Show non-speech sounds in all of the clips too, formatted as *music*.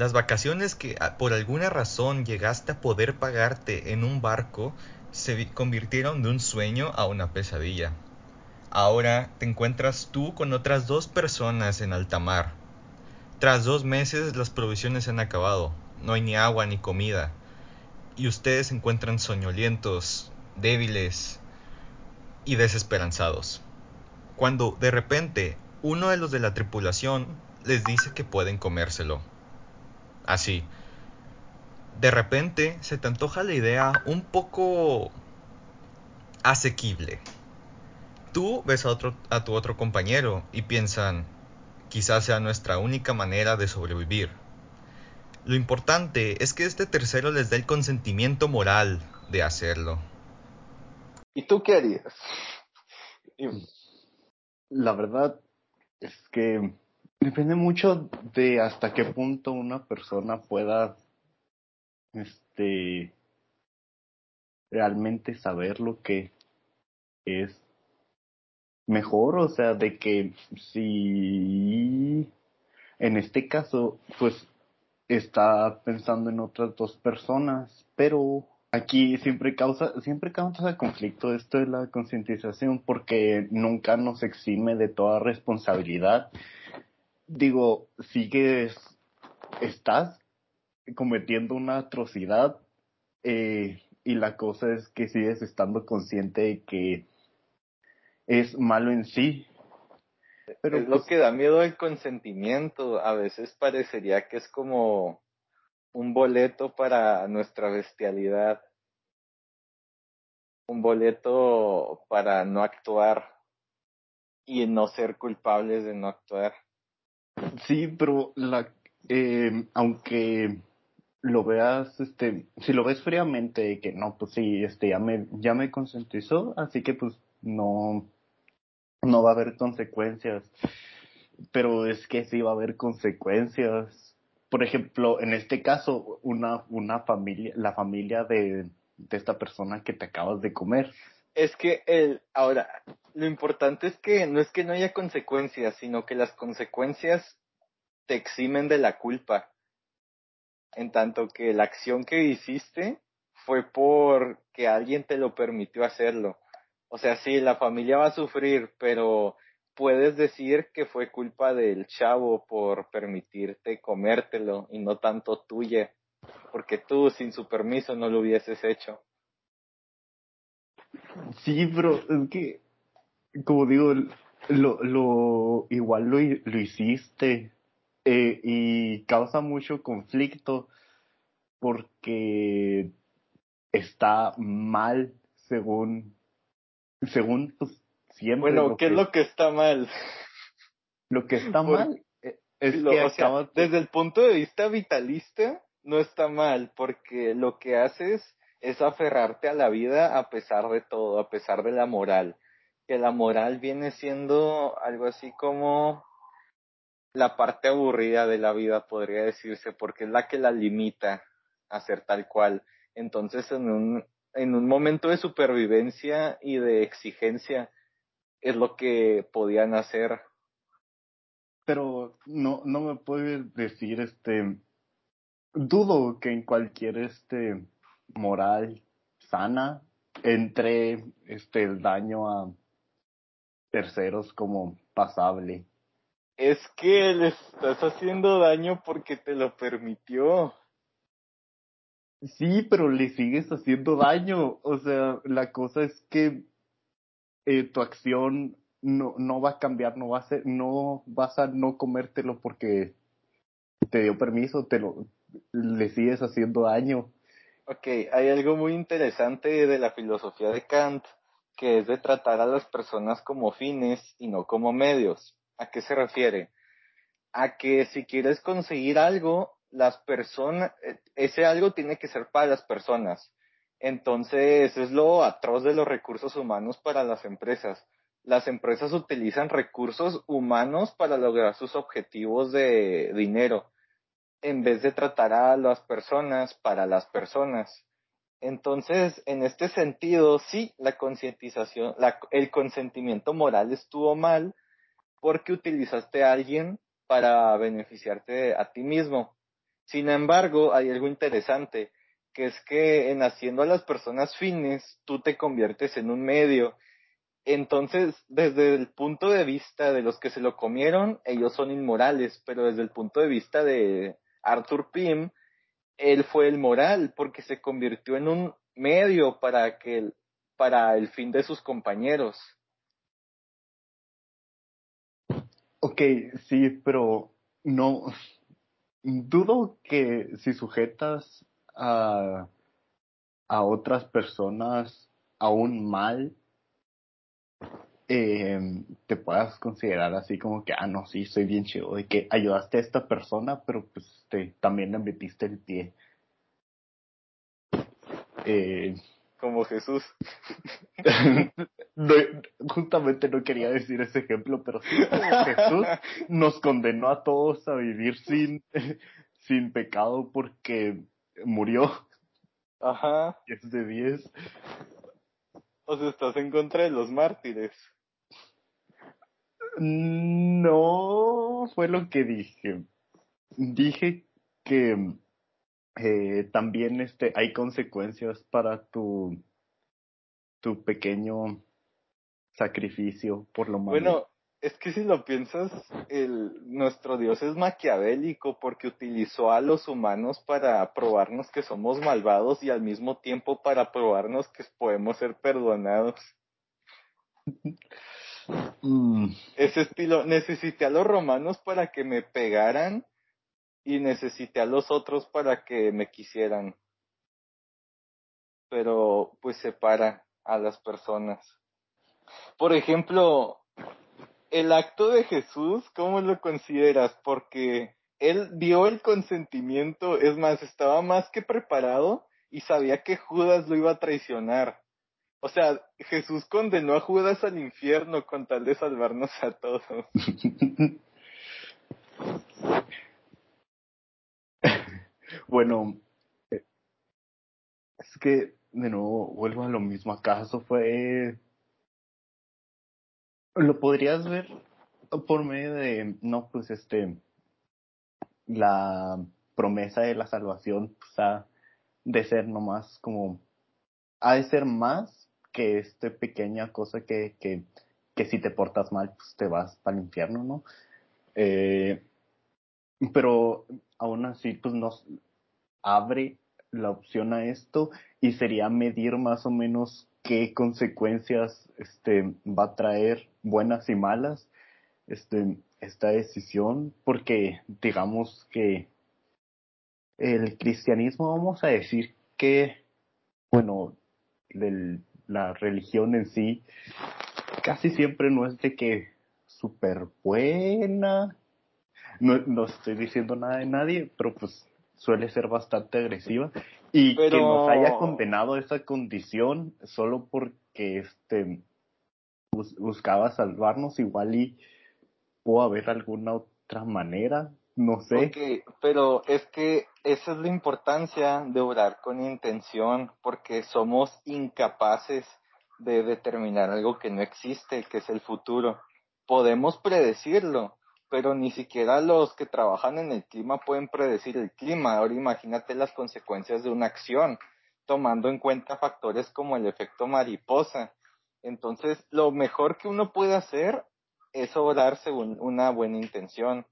Las vacaciones que ah, por alguna razón llegaste a poder pagarte en un barco se convirtieron de un sueño a una pesadilla. Ahora te encuentras tú con otras dos personas en alta mar. Tras dos meses las provisiones se han acabado, no hay ni agua ni comida, y ustedes se encuentran soñolientos, débiles y desesperanzados. Cuando de repente uno de los de la tripulación les dice que pueden comérselo. Así. De repente se te antoja la idea un poco asequible. Tú ves a, otro, a tu otro compañero y piensan, quizás sea nuestra única manera de sobrevivir. Lo importante es que este tercero les dé el consentimiento moral de hacerlo. ¿Y tú qué harías? La verdad es que depende mucho de hasta qué punto una persona pueda este realmente saber lo que es mejor, o sea, de que si en este caso, pues está pensando en otras dos personas, pero aquí siempre causa, siempre causa conflicto esto de la concientización porque nunca nos exime de toda responsabilidad. Digo, sigues, estás cometiendo una atrocidad eh, y la cosa es que sigues estando consciente de que es malo en sí. Pero es lo pues que da miedo el consentimiento. A veces parecería que es como un boleto para nuestra bestialidad. Un boleto para no actuar y no ser culpables de no actuar. Sí, pero la, eh, aunque lo veas, este, si lo ves fríamente, que no, pues sí, este, ya me, ya me concientizó, así que pues no, no va a haber consecuencias. Pero es que sí va a haber consecuencias. Por ejemplo, en este caso, una, una familia, la familia de, de esta persona que te acabas de comer. Es que el, ahora, lo importante es que no es que no haya consecuencias, sino que las consecuencias te eximen de la culpa. En tanto que la acción que hiciste fue porque alguien te lo permitió hacerlo. O sea, sí, la familia va a sufrir, pero puedes decir que fue culpa del chavo por permitirte comértelo y no tanto tuya, porque tú sin su permiso no lo hubieses hecho. Sí, pero es que, como digo, lo, lo igual lo, lo hiciste eh, y causa mucho conflicto porque está mal según según pues, siempre. Bueno, ¿qué es lo que está mal? Lo que está mal eh, es que desde el punto de vista vitalista no está mal porque lo que haces es aferrarte a la vida a pesar de todo, a pesar de la moral. Que la moral viene siendo algo así como la parte aburrida de la vida, podría decirse, porque es la que la limita a ser tal cual. Entonces, en un, en un momento de supervivencia y de exigencia es lo que podían hacer. Pero no, no me puedes decir, este, dudo que en cualquier, este, moral sana entre, este, el daño a terceros como pasable. Es que le estás haciendo daño porque te lo permitió. Sí, pero le sigues haciendo daño. O sea, la cosa es que eh, tu acción no, no va a cambiar, no va a ser, no vas a no comértelo porque te dio permiso, te lo, le sigues haciendo daño. Ok, hay algo muy interesante de la filosofía de Kant, que es de tratar a las personas como fines y no como medios. ¿A qué se refiere? A que si quieres conseguir algo, las personas, ese algo tiene que ser para las personas. Entonces, es lo atroz de los recursos humanos para las empresas. Las empresas utilizan recursos humanos para lograr sus objetivos de dinero, en vez de tratar a las personas para las personas. Entonces, en este sentido, sí, la concientización, el consentimiento moral estuvo mal porque utilizaste a alguien para beneficiarte a ti mismo Sin embargo, hay algo interesante, que es que en haciendo a las personas fines, tú te conviertes en un medio. Entonces, desde el punto de vista de los que se lo comieron, ellos son inmorales, pero desde el punto de vista de Arthur Pym, él fue el moral, porque se convirtió en un medio para que para el fin de sus compañeros. Ok, sí, pero no. Dudo que si sujetas a, a otras personas a un mal, eh, te puedas considerar así como que, ah, no, sí, soy bien chido, de que ayudaste a esta persona, pero pues te, también le metiste el pie. Eh, como Jesús. *laughs* justamente no quería decir ese ejemplo, pero sí como Jesús *laughs* nos condenó a todos a vivir sin, *laughs* sin pecado porque murió. Ajá. Es de 10. O sea, estás en contra de los mártires. No fue lo que dije. Dije que eh, también este, hay consecuencias para tu, tu pequeño sacrificio por lo malo. Bueno, es que si lo piensas, el, nuestro Dios es maquiavélico porque utilizó a los humanos para probarnos que somos malvados y al mismo tiempo para probarnos que podemos ser perdonados. *laughs* Mm. Ese estilo, necesité a los romanos para que me pegaran y necesité a los otros para que me quisieran. Pero pues separa a las personas. Por ejemplo, el acto de Jesús, ¿cómo lo consideras? Porque él dio el consentimiento, es más, estaba más que preparado y sabía que Judas lo iba a traicionar. O sea, Jesús condenó a Judas al infierno con tal de salvarnos a todos. *laughs* Bueno, es que de nuevo vuelvo a lo mismo. ¿Acaso fue... Lo podrías ver por medio de, no, pues este, la promesa de la salvación, ha de ser nomás como, ha de ser más que esta pequeña cosa que, que, que si te portas mal, pues te vas para el infierno, ¿no? Eh, pero aún así, pues nos, abre la opción a esto y sería medir más o menos qué consecuencias este, va a traer buenas y malas este, esta decisión, porque digamos que el cristianismo, vamos a decir que, bueno, la religión en sí casi siempre no es de que súper buena, no, no estoy diciendo nada de nadie, pero pues suele ser bastante agresiva. Y que nos haya condenado esa condición solo porque este buscaba salvarnos igual y pudo haber alguna otra manera no sé. Pero es que esa es la importancia de orar con intención porque somos incapaces de determinar algo que no existe que es el futuro podemos predecirlo pero ni siquiera los que trabajan en el clima pueden predecir el clima. Ahora imagínate las consecuencias de una acción, tomando en cuenta factores como el efecto mariposa. Entonces, lo mejor que uno puede hacer es orar según una buena intención.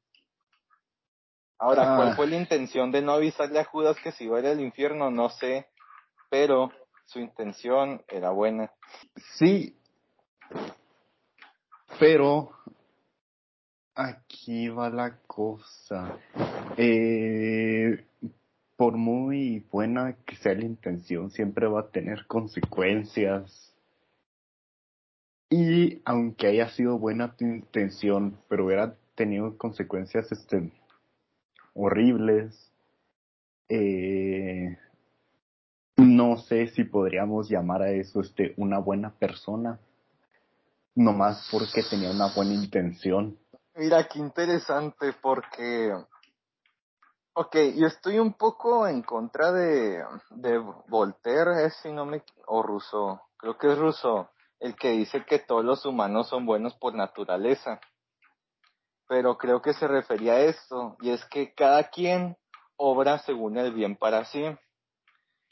Ahora, ¿cuál ah. fue la intención de no avisarle a Judas que se iba a ir al infierno? No sé, pero su intención era buena. Sí, pero Aquí va la cosa. Eh, por muy buena que sea la intención, siempre va a tener consecuencias. Y aunque haya sido buena tu intención, pero hubiera tenido consecuencias este, horribles, eh, no sé si podríamos llamar a eso este, una buena persona, nomás porque tenía una buena intención. Mira, qué interesante porque, ok, yo estoy un poco en contra de, de Voltaire, si no me, o Rousseau, creo que es Rousseau, el que dice que todos los humanos son buenos por naturaleza. Pero creo que se refería a esto, y es que cada quien obra según el bien para sí.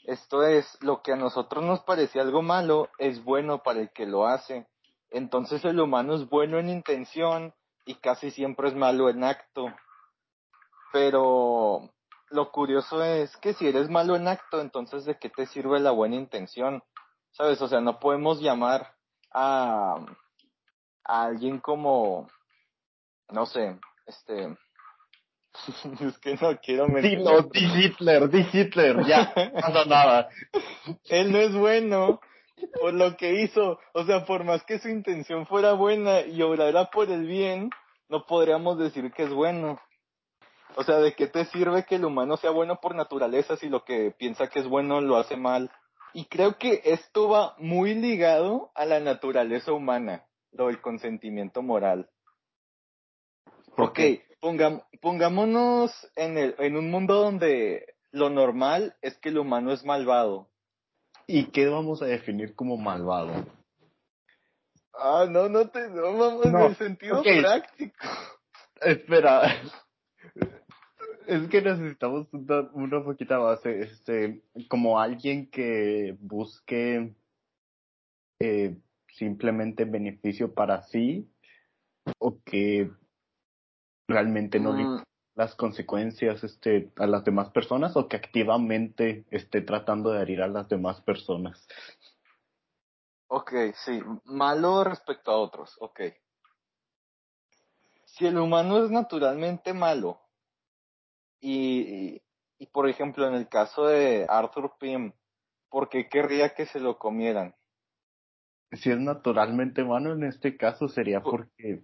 Esto es, lo que a nosotros nos parecía algo malo es bueno para el que lo hace. Entonces el humano es bueno en intención y casi siempre es malo en acto. Pero lo curioso es que si eres malo en acto, entonces ¿de qué te sirve la buena intención? ¿Sabes? O sea, no podemos llamar a, a alguien como, no sé, este, *laughs* es que no quiero mencionar. Di, di Hitler, di Hitler, ya, *laughs* no nada. Él no es bueno por lo que hizo. O sea, por más que su intención fuera buena y obrara por el bien, no podríamos decir que es bueno. O sea, ¿de qué te sirve que el humano sea bueno por naturaleza si lo que piensa que es bueno lo hace mal? Y creo que esto va muy ligado a la naturaleza humana, lo del consentimiento moral. Ok, pongámonos en, el, en un mundo donde lo normal es que el humano es malvado. ¿Y qué vamos a definir como malvado? Ah, no, no te, no vamos en el sentido práctico. Espera. Es que necesitamos una, una poquita base, este, como alguien que busque eh, simplemente beneficio para sí o que realmente no le mm. las consecuencias este, a las demás personas o que activamente esté tratando de herir a las demás personas. Ok, sí, malo respecto a otros, ok. Si el humano es naturalmente malo, y, y, por ejemplo en el caso de Arthur Pym, ¿por qué querría que se lo comieran? Si es naturalmente malo en este caso sería porque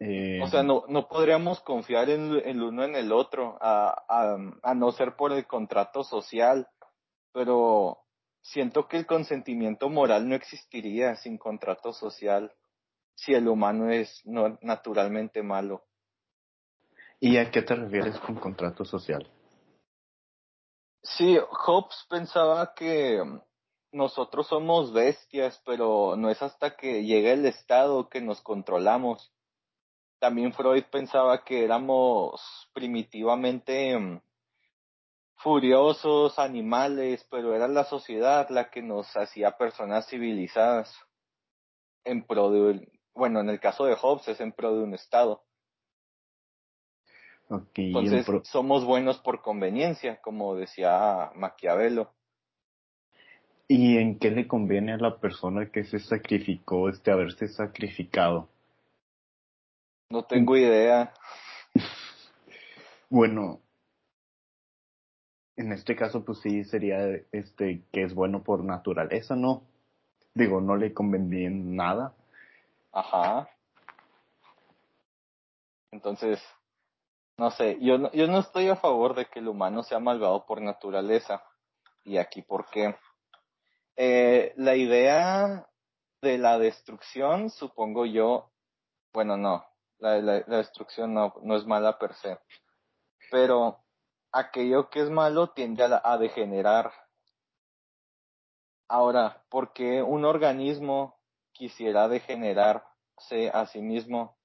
eh, o sea, no, no podríamos confiar en el uno en el otro, a, a, a no ser por el contrato social, pero siento que el consentimiento moral no existiría sin contrato social si el humano es no, naturalmente malo. ¿Y a qué te refieres con contrato social? Sí, Hobbes pensaba que nosotros somos bestias, pero no es hasta que llega el Estado que nos controlamos también Freud pensaba que éramos primitivamente mm, furiosos, animales, pero era la sociedad la que nos hacía personas civilizadas en pro de, bueno, en el caso de Hobbes es en pro de un Estado. Entonces, somos buenos por conveniencia, como decía Maquiavelo. ¿Y en qué le conviene a la persona que se sacrificó este haberse sacrificado? No tengo idea. *laughs* bueno, en este caso pues sí sería este que es bueno por naturaleza, ¿no? Digo, no le convendría en nada. Ajá. Entonces, no sé, yo no, yo no estoy a favor de que el humano sea malvado por naturaleza. Y aquí, ¿por qué? Eh, la idea de la destrucción, supongo yo, bueno, no, la, destrucción no, no, es mala per se. Pero aquello que es malo tiende a, a degenerar. Ahora, ¿por qué un organismo quisiera degenerarse a sí mismo?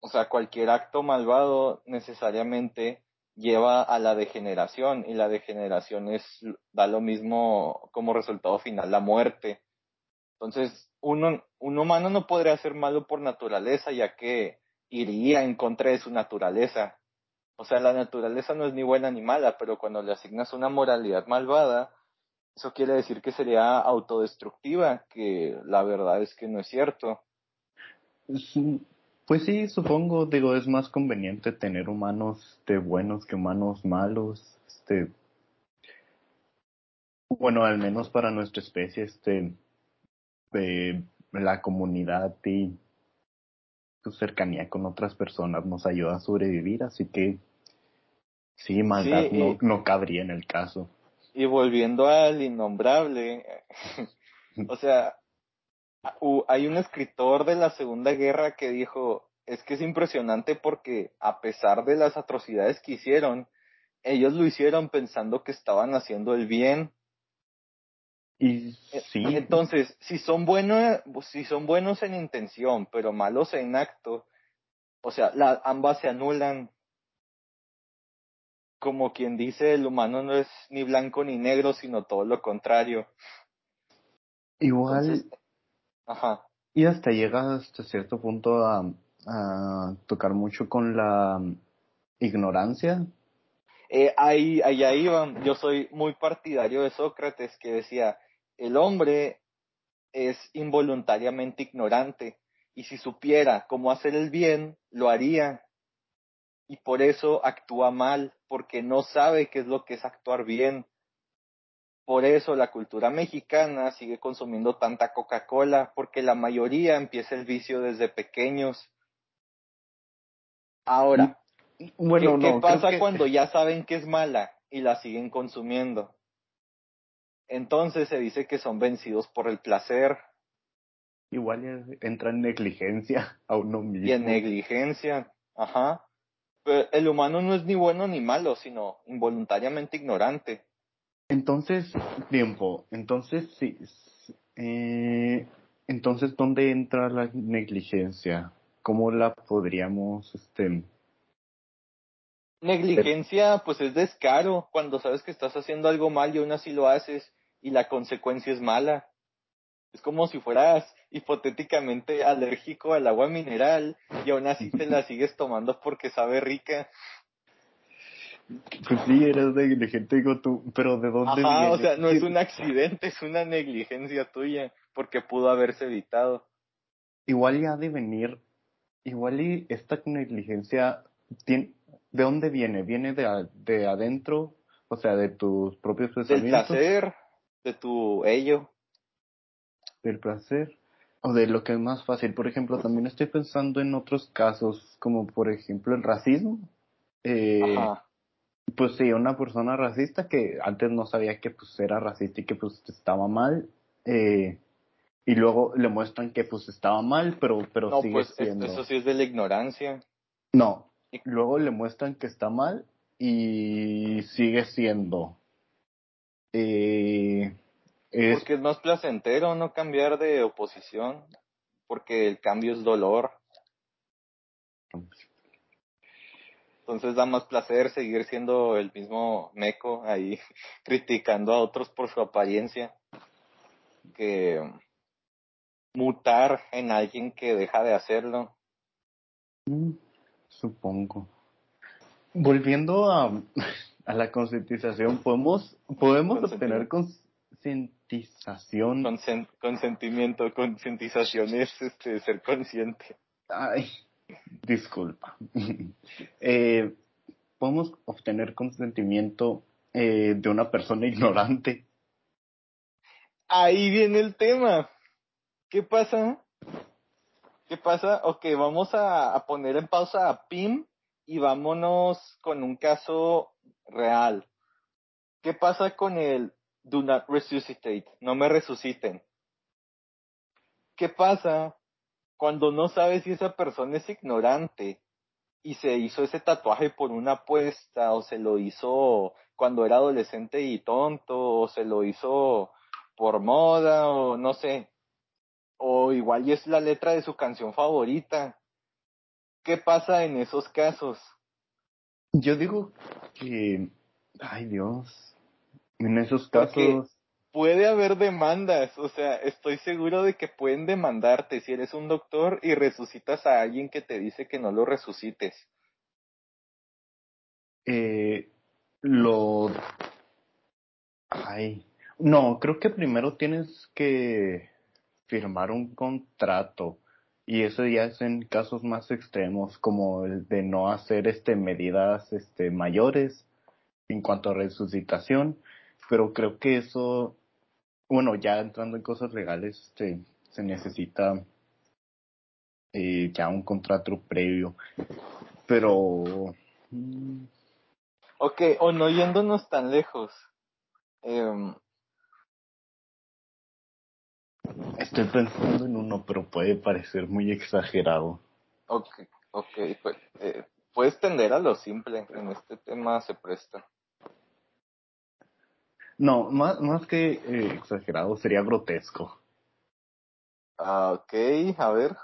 O sea, cualquier acto malvado necesariamente lleva a la degeneración y la degeneración es da lo mismo como resultado final la muerte. Entonces, uno, un humano no podría ser malo por naturaleza, ya que iría en contra de su naturaleza. O sea, la naturaleza no es ni buena ni mala, pero cuando le asignas una moralidad malvada, eso quiere decir que sería autodestructiva, que la verdad es que no es cierto. Pues sí, supongo, digo, es más conveniente tener humanos de buenos que humanos malos. Este, bueno, al menos para nuestra especie, este, de la comunidad y tu cercanía con otras personas nos ayuda a sobrevivir, así que sí, maldad no, no cabría en el caso. Y volviendo al innombrable, *laughs* o sea, hay un escritor de la Segunda Guerra que dijo, es que es impresionante porque a pesar de las atrocidades que hicieron, ellos lo hicieron pensando que estaban haciendo el bien y sí. Entonces, si son buenos, si son buenos en intención, pero malos en acto, o sea, la, ambas se anulan. como quien dice, el humano no es ni blanco ni negro, sino todo lo contrario. Igual, Entonces, ajá. y hasta llega hasta cierto punto a, a tocar mucho con la ignorancia. Eh, ahí, ahí iban. Yo soy muy partidario de Sócrates que decía, el hombre es involuntariamente ignorante y si supiera cómo hacer el bien, lo haría. Y por eso actúa mal, porque no sabe qué es lo que es actuar bien. Por eso la cultura mexicana sigue consumiendo tanta Coca-Cola, porque la mayoría empieza el vicio desde pequeños. Ahora, Bueno, ¿qué, qué no, creo pasa que- cuando ya saben que es mala y la siguen consumiendo? Entonces se dice que son vencidos por el placer igual entra en negligencia *laughs* a uno mismo. y en negligencia. Ajá. Pero el humano no es ni bueno ni malo, sino involuntariamente ignorante. Entonces, tiempo. Entonces, sí. eh, entonces, ¿dónde entra la negligencia? ¿Cómo la podríamos, este, Negligencia, pues es descaro cuando sabes que estás haciendo algo mal y aún así lo haces y la consecuencia es mala. Es como si fueras hipotéticamente alérgico al agua mineral y aún así te la sigues tomando porque sabe rica. pues sí, eres negligente, digo tú, pero ¿de dónde Ajá, viene? o sea, no es un accidente, es una negligencia tuya porque pudo haberse evitado. Igual ya ha de venir, igual y esta negligencia, tiene, ¿de dónde viene? ¿Viene de, a- de adentro? O sea, de tus propios Del pensamientos. placer, de tu ello. del placer o de lo que es más fácil. Por ejemplo, también estoy pensando en otros casos, como por ejemplo el racismo. Eh, Ajá. pues sí, una persona racista que antes no sabía que pues era racista y que pues estaba mal, eh, y luego le muestran que pues estaba mal, pero, pero No, sigue pues es- siendo. eso sí es de la ignorancia. No, luego le muestran que está mal y sigue siendo. Eh, es, Porque es más placentero no cambiar de oposición, porque el cambio es dolor. Entonces da más placer seguir siendo el mismo meco ahí *laughs* criticando a otros por su apariencia que mutar en alguien que deja de hacerlo. Mm, Supongo. Volviendo a, *laughs* a la concientización, podemos, podemos obtener concientización. Consen- consentimiento, concientización es este, ser consciente. Ay, disculpa. *laughs* Eh, podemos obtener consentimiento eh, de una persona ignorante. Ahí viene el tema. ¿Qué pasa? ¿Qué pasa? Ok, vamos a, a poner en pausa a Pim y vámonos con un caso real. ¿Qué pasa con el do not resuscitate? No me resuciten. ¿Qué pasa cuando no sabes si esa persona es ignorante y se hizo ese tatuaje por una apuesta o se lo hizo cuando era adolescente y tonto o se lo hizo por moda o no sé? O igual y es la letra de su canción favorita. ¿Qué pasa en esos casos? Yo digo que, ay Dios, en esos Porque- casos, Puede haber demandas, o sea, estoy seguro de que pueden demandarte si eres un doctor y resucitas a alguien que te dice que no lo resucites. eh, lo, ay, no, creo que primero tienes que firmar un contrato y eso ya es en casos más extremos como el de no hacer este medidas este mayores en cuanto a resucitación pero creo que eso bueno ya entrando en cosas legales este se necesita eh, ya un contrato previo pero mm, Ok, o no yéndonos tan lejos. Em, estoy pensando en uno pero puede parecer muy exagerado ok, ok, pues, eh, puedes tender a lo simple, en este tema se presta. No más más que eh, exagerado sería grotesco Ah, ok, a ver.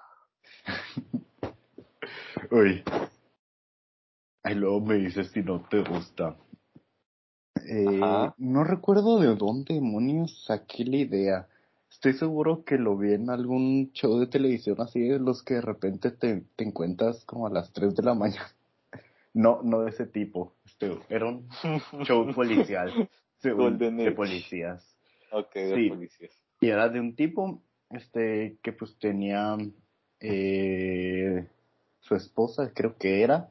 *laughs* Uy. Ay, luego me dices si no te gusta. Eh, no recuerdo de dónde demonios saqué la idea. Estoy seguro que lo vi en algún show de televisión así de los que de repente te, te encuentras como a las 3 de la *laughs* mañana. No, no de ese tipo. Este, era un *laughs* show policial. Según- Golden de Age. policías. ok, de Sí. policías. Y era de un tipo, este, que pues tenía eh, su esposa, creo que era,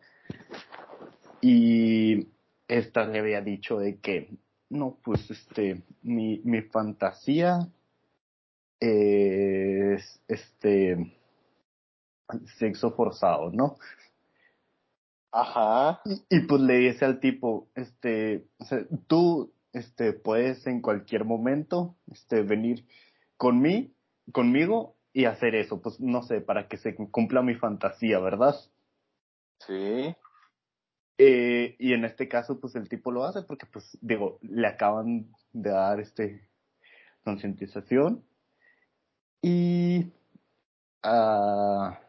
y esta le había dicho de que, no, pues este, mi, mi fantasía es, este, sexo forzado, ¿no? Ajá. Y, y, pues le dice al tipo, este, o sea, tú, este, puedes en cualquier momento, este, venir con mí, conmigo y hacer eso, pues no sé, para que se cumpla mi fantasía, ¿verdad? Sí. Eh, y en este caso, pues el tipo lo hace porque, pues, digo, le acaban de dar, este, concientización y, ah,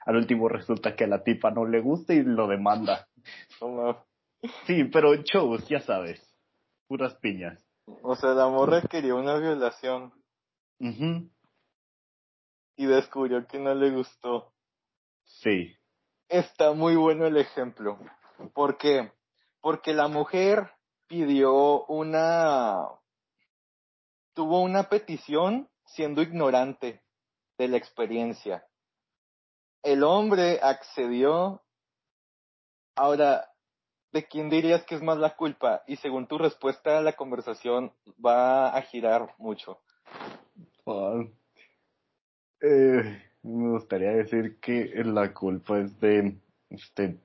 al último resulta que a la tipa no le gusta y lo demanda. Sí, pero shows, ya sabes. Puras piñas. O sea, la morra quería una violación y descubrió que no le gustó. Sí. Está muy bueno el ejemplo. ¿Por qué? Porque la mujer pidió una... tuvo una petición siendo ignorante de la experiencia. El hombre accedió. Ahora, ¿de quién dirías que es más la culpa? Y según tu respuesta, la conversación va a girar mucho. Eh, me gustaría decir que la culpa es de, este,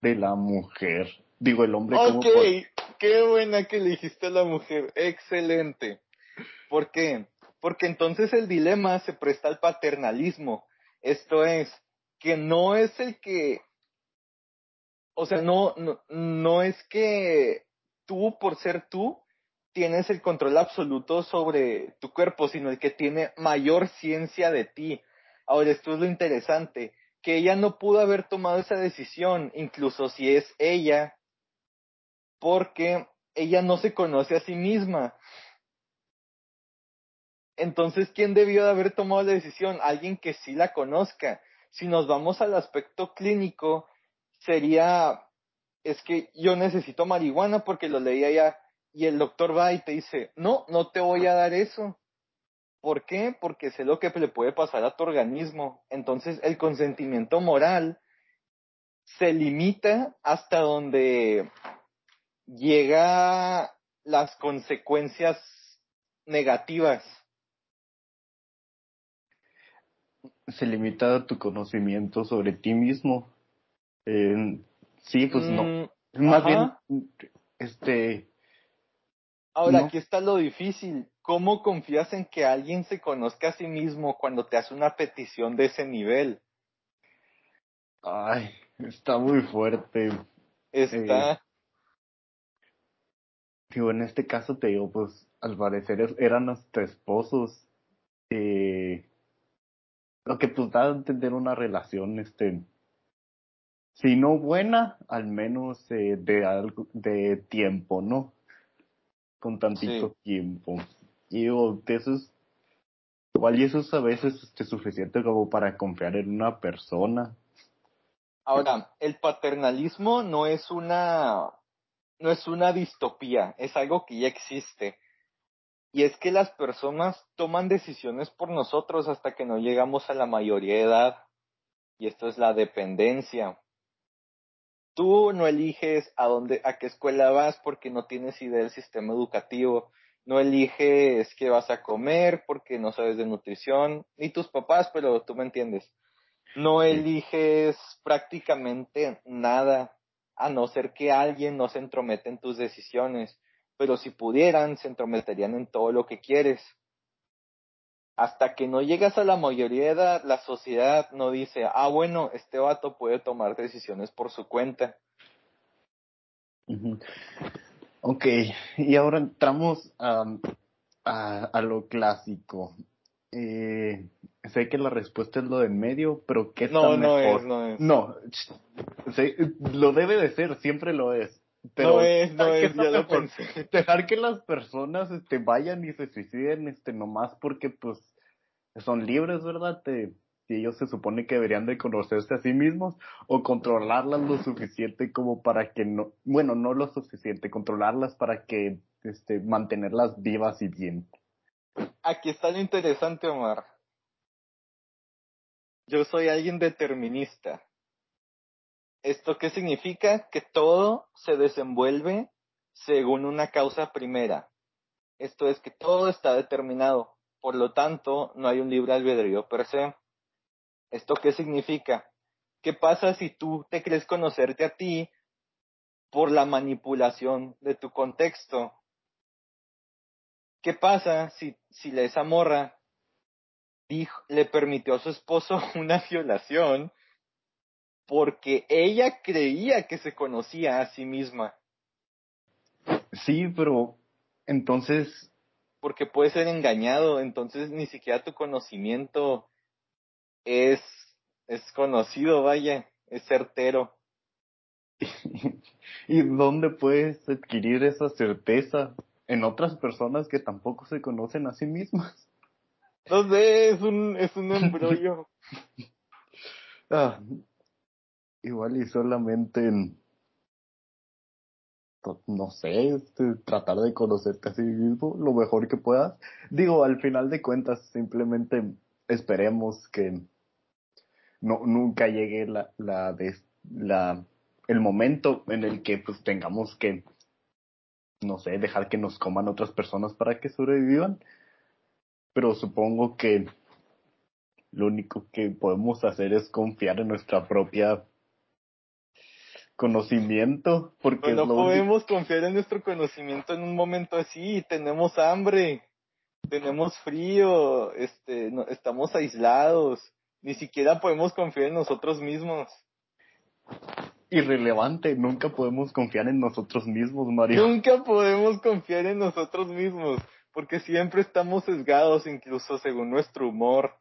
de la mujer. Digo, el hombre Ok, qué buena que le dijiste a la mujer. Excelente. ¿Por qué? Porque entonces el dilema se presta al paternalismo. Esto es, que no es el que, o sea, no, no, no es que tú, por ser tú, tienes el control absoluto sobre tu cuerpo, sino el que tiene mayor ciencia de ti. Ahora, esto es lo interesante, que ella no pudo haber tomado esa decisión, incluso si es ella, porque ella no se conoce a sí misma. Entonces, ¿quién debió de haber tomado la decisión? Alguien que sí la conozca. Si nos vamos al aspecto clínico, sería, es que yo necesito marihuana porque lo leí allá y el doctor va y te dice, no, no te voy a dar eso. ¿Por qué? Porque sé lo que le puede pasar a tu organismo. Entonces, el consentimiento moral se limita hasta donde llega las consecuencias negativas. se limita a tu conocimiento sobre ti mismo. Eh, sí, pues no. Mm, Más ajá. bien, este, Ahora, No. aquí está lo difícil. ¿Cómo confías en que alguien se conozca a sí mismo cuando te hace una petición de ese nivel? ay, está muy fuerte. Está, Digo, en este caso te digo, pues, al parecer es- eran hasta esposos. Eh, lo que pues da a entender una relación, este, si no buena, al menos eh, de algo, de tiempo, ¿no? Con tantito Sí. tiempo. Y digo, eso es, igual y eso es a veces este, suficiente como para confiar en una persona. Ahora, el paternalismo no es una no es una distopía, es algo que ya existe. Y es que las personas toman decisiones por nosotros hasta que no llegamos a la mayoría de edad. Y esto es la dependencia. Tú no eliges a dónde, a qué escuela vas porque no tienes idea del sistema educativo. No eliges qué vas a comer porque no sabes de nutrición, ni tus papás, pero tú me entiendes. No eliges prácticamente nada, a no ser que alguien no se entromete en tus decisiones. Pero si pudieran, se entrometerían en todo lo que quieres. Hasta que no llegas a la mayoría de edad, la sociedad no dice, ah, bueno, este vato puede tomar decisiones por su cuenta. Ok, y ahora entramos a, a, a lo clásico. Eh, sé que la respuesta es lo de en medio, pero ¿qué está No, no mejor? es, no es. No, sé- lo debe de ser, siempre lo es. Pero no es, no *laughs* ¿sabes qué es, ya lo pensé. *laughs* Dejar que las personas este, vayan y se suiciden este, nomás porque pues son libres, ¿verdad? Te, si ellos se supone que deberían de conocerse a sí mismos o controlarlas lo suficiente como para que no, bueno, no lo suficiente, controlarlas para que este, mantenerlas vivas y bien. Aquí está lo interesante, Omar. Yo soy alguien determinista. ¿Esto qué significa? Que todo se desenvuelve según una causa primera. Esto es que todo está determinado. Por lo tanto, no hay un libre albedrío per se. ¿Esto qué significa? ¿Qué pasa si tú te crees conocerte a ti por la manipulación de tu contexto? ¿Qué pasa si, si esa morra dijo, le permitió a su esposo *laughs* una violación porque ella creía que se conocía a sí misma? Sí, pero entonces, Porque puede ser engañado, entonces ni siquiera tu conocimiento es, es conocido, vaya, es certero. *laughs* ¿y dónde puedes adquirir esa certeza? En otras personas que tampoco se conocen a sí mismas. No sé, es un, es un *laughs* embrollo. Ah, igual y solamente en, to- no sé, este, tratar de conocerte a sí mismo lo mejor que puedas. Digo, al final de cuentas, simplemente esperemos que no, nunca llegue la, la, des- la, el momento en el que pues tengamos que, no sé, dejar que nos coman otras personas para que sobrevivan. Pero supongo que lo único que podemos hacer es confiar en nuestra propia conocimiento, porque no único. podemos confiar en nuestro conocimiento en un momento así. Tenemos hambre, tenemos frío, este, no- estamos aislados. Ni siquiera podemos confiar en nosotros mismos. irrelevante, nunca podemos confiar en nosotros mismos, Mario. Nunca podemos confiar en nosotros mismos, porque siempre estamos sesgados, incluso según nuestro humor.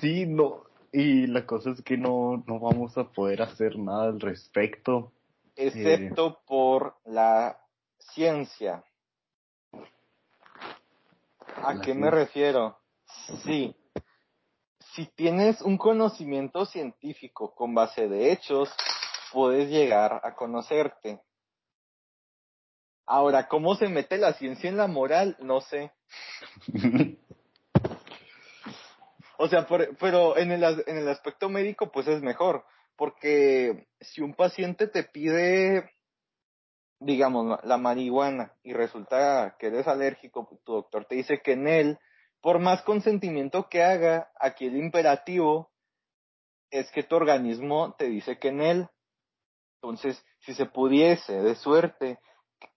Sí, no, y la cosa es que no, no vamos a poder hacer nada al respecto. excepto por la ciencia. ¿A La qué me refiero? Sí. Si tienes un conocimiento científico con base de hechos, puedes llegar a conocerte. Ahora, ¿cómo se mete la ciencia en la moral? No sé. *laughs* O sea, por- pero en el, en el aspecto médico, pues es mejor. Porque si un paciente te pide, digamos, la- la marihuana y resulta que eres alérgico, tu doctor te dice que en él, por más consentimiento que haga, aquí el imperativo es que tu organismo te dice que en él. Entonces, si se pudiese, de suerte,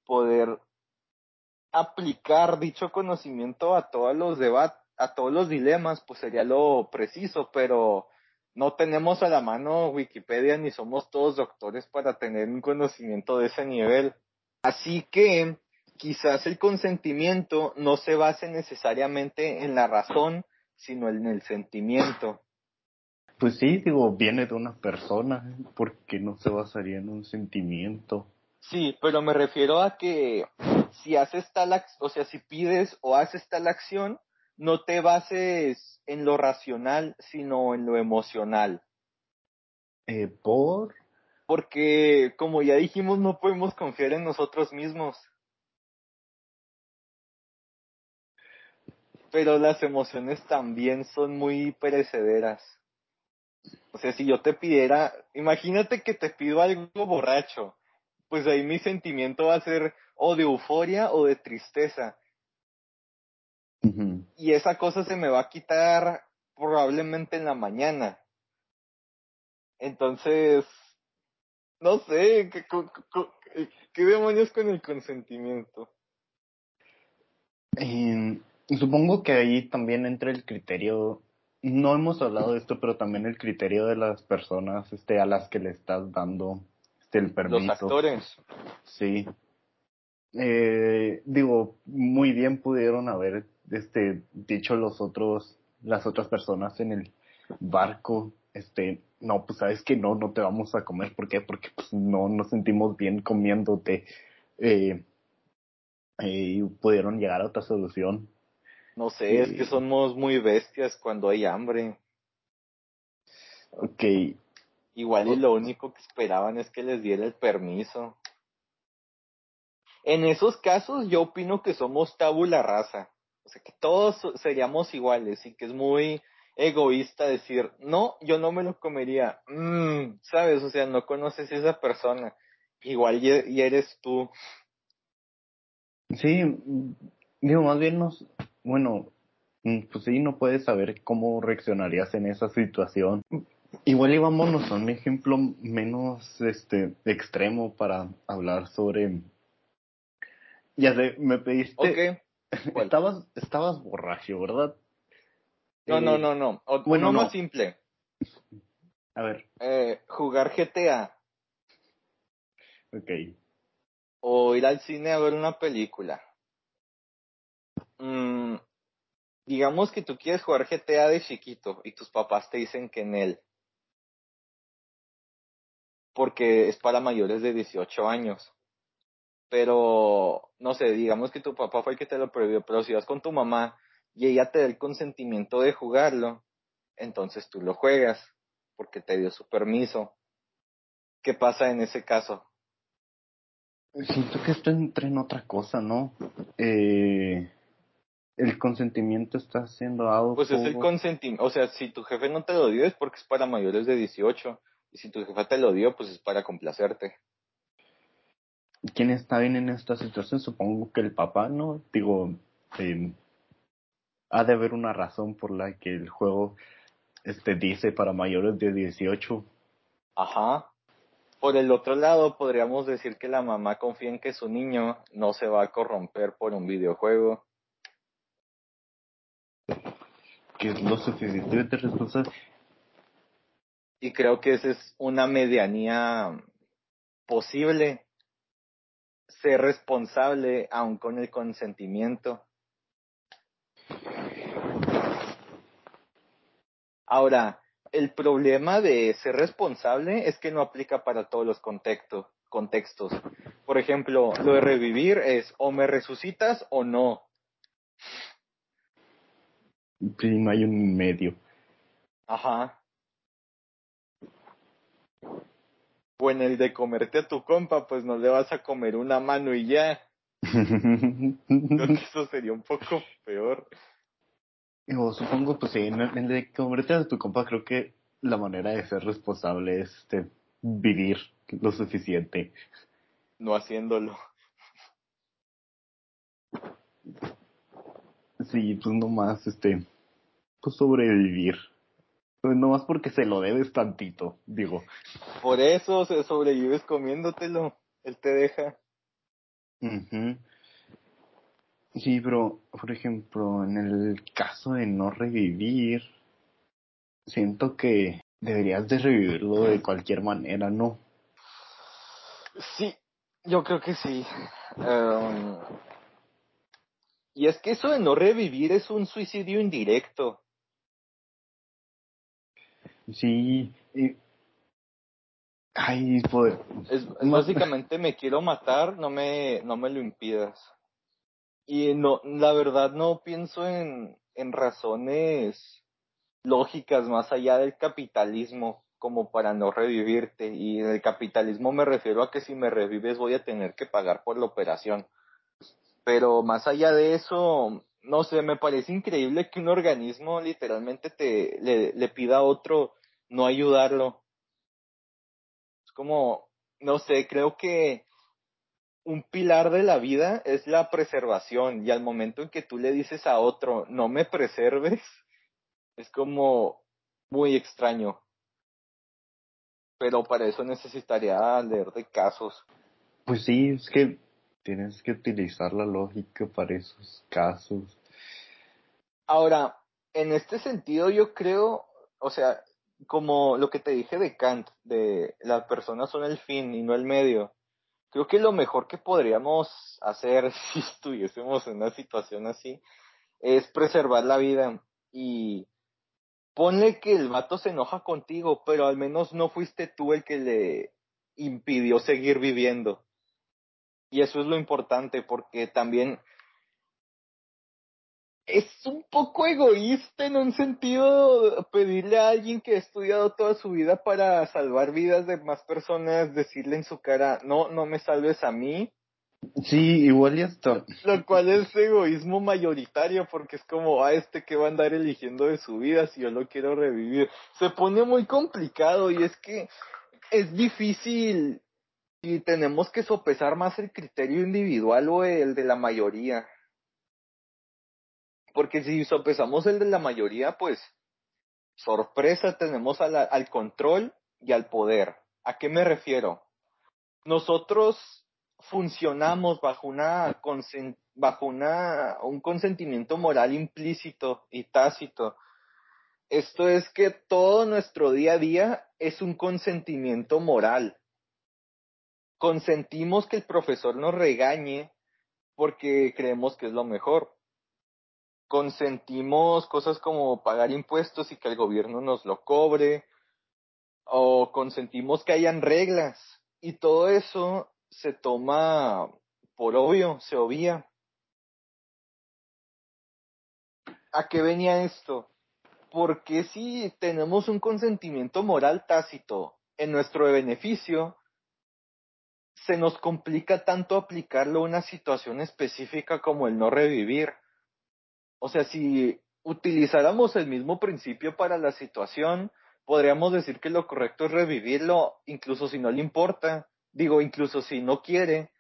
poder aplicar dicho conocimiento a todos los debates, a todos los dilemas, pues sería lo preciso, pero no tenemos a la mano Wikipedia ni somos todos doctores para tener un conocimiento de ese nivel. Así que quizás el consentimiento no se base necesariamente en la razón, sino en el sentimiento. Pues sí, digo, viene de una persona, porque no se basaría en un sentimiento. Sí, pero me refiero a que si haces tal, o sea, si pides o haces tal acción, no te bases en lo racional, sino en lo emocional. Eh, por, Porque, como ya dijimos, no podemos confiar en nosotros mismos. Pero las emociones también son muy perecederas. O sea, si yo te pidiera, imagínate que te pido algo borracho, pues ahí mi sentimiento va a ser o de euforia o de tristeza. Y esa cosa se me va a quitar probablemente en la mañana. Entonces, no sé, ¿qué, co- qué demonios con el consentimiento? Eh, supongo que ahí también entra el criterio, no hemos hablado de esto, pero también el criterio de las personas este, a las que le estás dando este, el permiso. Los actores. Sí. Eh, digo, muy bien pudieron haber este, dicho los otros, las otras personas en el barco, este, no, pues sabes que no, no te vamos a comer. ¿Por qué? Porque pues no nos sentimos bien comiéndote. Eh, eh, pudieron llegar a otra solución. No sé, es que somos muy bestias cuando hay hambre. Ok. Igual y lo único que esperaban es que les diera el permiso. En esos casos yo opino que somos tabula rasa. O sea, que todos seríamos iguales y que es muy egoísta decir, no, yo no me lo comería. Mm, ¿Sabes? O sea, no conoces a esa persona. Igual y, eres tú. Sí, digo, más bien nos, bueno, mm, pues sí, no puedes saber cómo reaccionarías en esa situación. Igual y vámonos a un ejemplo menos este extremo para hablar sobre ya sé, me pediste Estabas estabas borracho, ¿verdad? No, no, eh, no, no. bueno, más simple. A ver. Eh, jugar GTA. Ok. O ir al cine a ver una película. Mm, digamos que tú quieres jugar GTA de chiquito y tus papás te dicen que en él. Porque es para mayores de 18 años. Pero, no sé, digamos que tu papá fue el que te lo prohibió, pero si vas con tu mamá y ella te da el consentimiento de jugarlo, entonces tú lo juegas porque te dio su permiso. ¿Qué pasa en ese caso? Siento que esto entra en otra cosa, ¿no? Eh, el consentimiento está siendo dado. Pues es el consentimiento, o sea, si tu jefe no te lo dio es porque es para mayores de 18 y si tu jefe te lo dio pues es para complacerte. ¿Quién está bien en esta situación? Supongo que el papá, ¿no? Digo, eh, ha de haber una razón por la que el juego este dice para mayores de 18. Ajá. Por el otro lado, podríamos decir que la mamá confía en que su niño no se va a corromper por un videojuego. Que es lo suficientemente responsable. Y creo que esa es una medianía posible. Ser responsable aun con el consentimiento. Ahora, el problema de ser responsable es que no aplica para todos los contextos. contextos. Por ejemplo, lo de revivir es o me resucitas o no. Sí, no hay un medio. Ajá. O en el de comerte a tu compa, pues no le vas a comer una mano y ya. Creo que eso sería un poco peor. Yo supongo, pues sí, en el de convertir a tu compa, creo que la manera de ser responsable es este, vivir lo suficiente. No haciéndolo. Sí, pues nomás, este, pues sobrevivir. Pues nomás porque se lo debes tantito, digo. Por eso se sobrevives comiéndotelo. Él te deja. Sí, pero, por ejemplo, en el caso de no revivir, siento que deberías de revivirlo de cualquier manera, ¿no? Sí, yo creo que sí. Em, y es que eso de no revivir es un suicidio indirecto. Sí. Ay, poder. Es, *laughs* básicamente me quiero matar, no me, no me lo impidas. Y no, la verdad no pienso en, en razones lógicas más allá del capitalismo como para no revivirte. Y en el capitalismo me refiero a que si me revives voy a tener que pagar por la operación. Pero más allá de eso, no sé, me parece increíble que un organismo literalmente te le, le pida a otro no ayudarlo. Es como, no sé, creo que un pilar de la vida es la preservación y al momento en que tú le dices a otro, no me preserves, es como muy extraño. Pero para eso necesitaría leer de casos. Pues sí, es que tienes que utilizar la lógica para esos casos. Ahora, en este sentido yo creo, o sea, como lo que te dije de Kant, de las personas son el fin y no el medio creo que lo mejor que podríamos hacer *laughs* si estuviésemos en una situación así es preservar la vida y ponle que el vato se enoja contigo, pero al menos no fuiste tú el que le impidió seguir viviendo. Y eso es lo importante, porque también es un poco egoísta en un sentido pedirle a alguien que ha estudiado toda su vida para salvar vidas de más personas, decirle en su cara, no, no me salves a mí. Sí, igual. Lo cual es egoísmo mayoritario porque es como, a este que va a andar eligiendo de su vida si yo lo quiero revivir. Se pone muy complicado y es que es difícil y tenemos que sopesar más el criterio individual o el de la mayoría. Porque si sopesamos el de la mayoría, pues sorpresa tenemos al control y al poder. ¿A qué me refiero? Nosotros funcionamos bajo una bajo una un consentimiento moral implícito y tácito. Esto es que todo nuestro día a día es un consentimiento moral. Consentimos que el profesor nos regañe porque creemos que es lo mejor consentimos cosas como pagar impuestos y que el gobierno nos lo cobre, o consentimos que hayan reglas, y todo eso se toma por obvio, se obvia. ¿A qué venía esto? Porque si tenemos un consentimiento moral tácito en nuestro beneficio, se nos complica tanto aplicarlo a una situación específica como el no revivir o sea, si utilizáramos el mismo principio para la situación, podríamos decir que lo correcto es revivirlo, incluso si no le importa, digo, incluso si no quiere,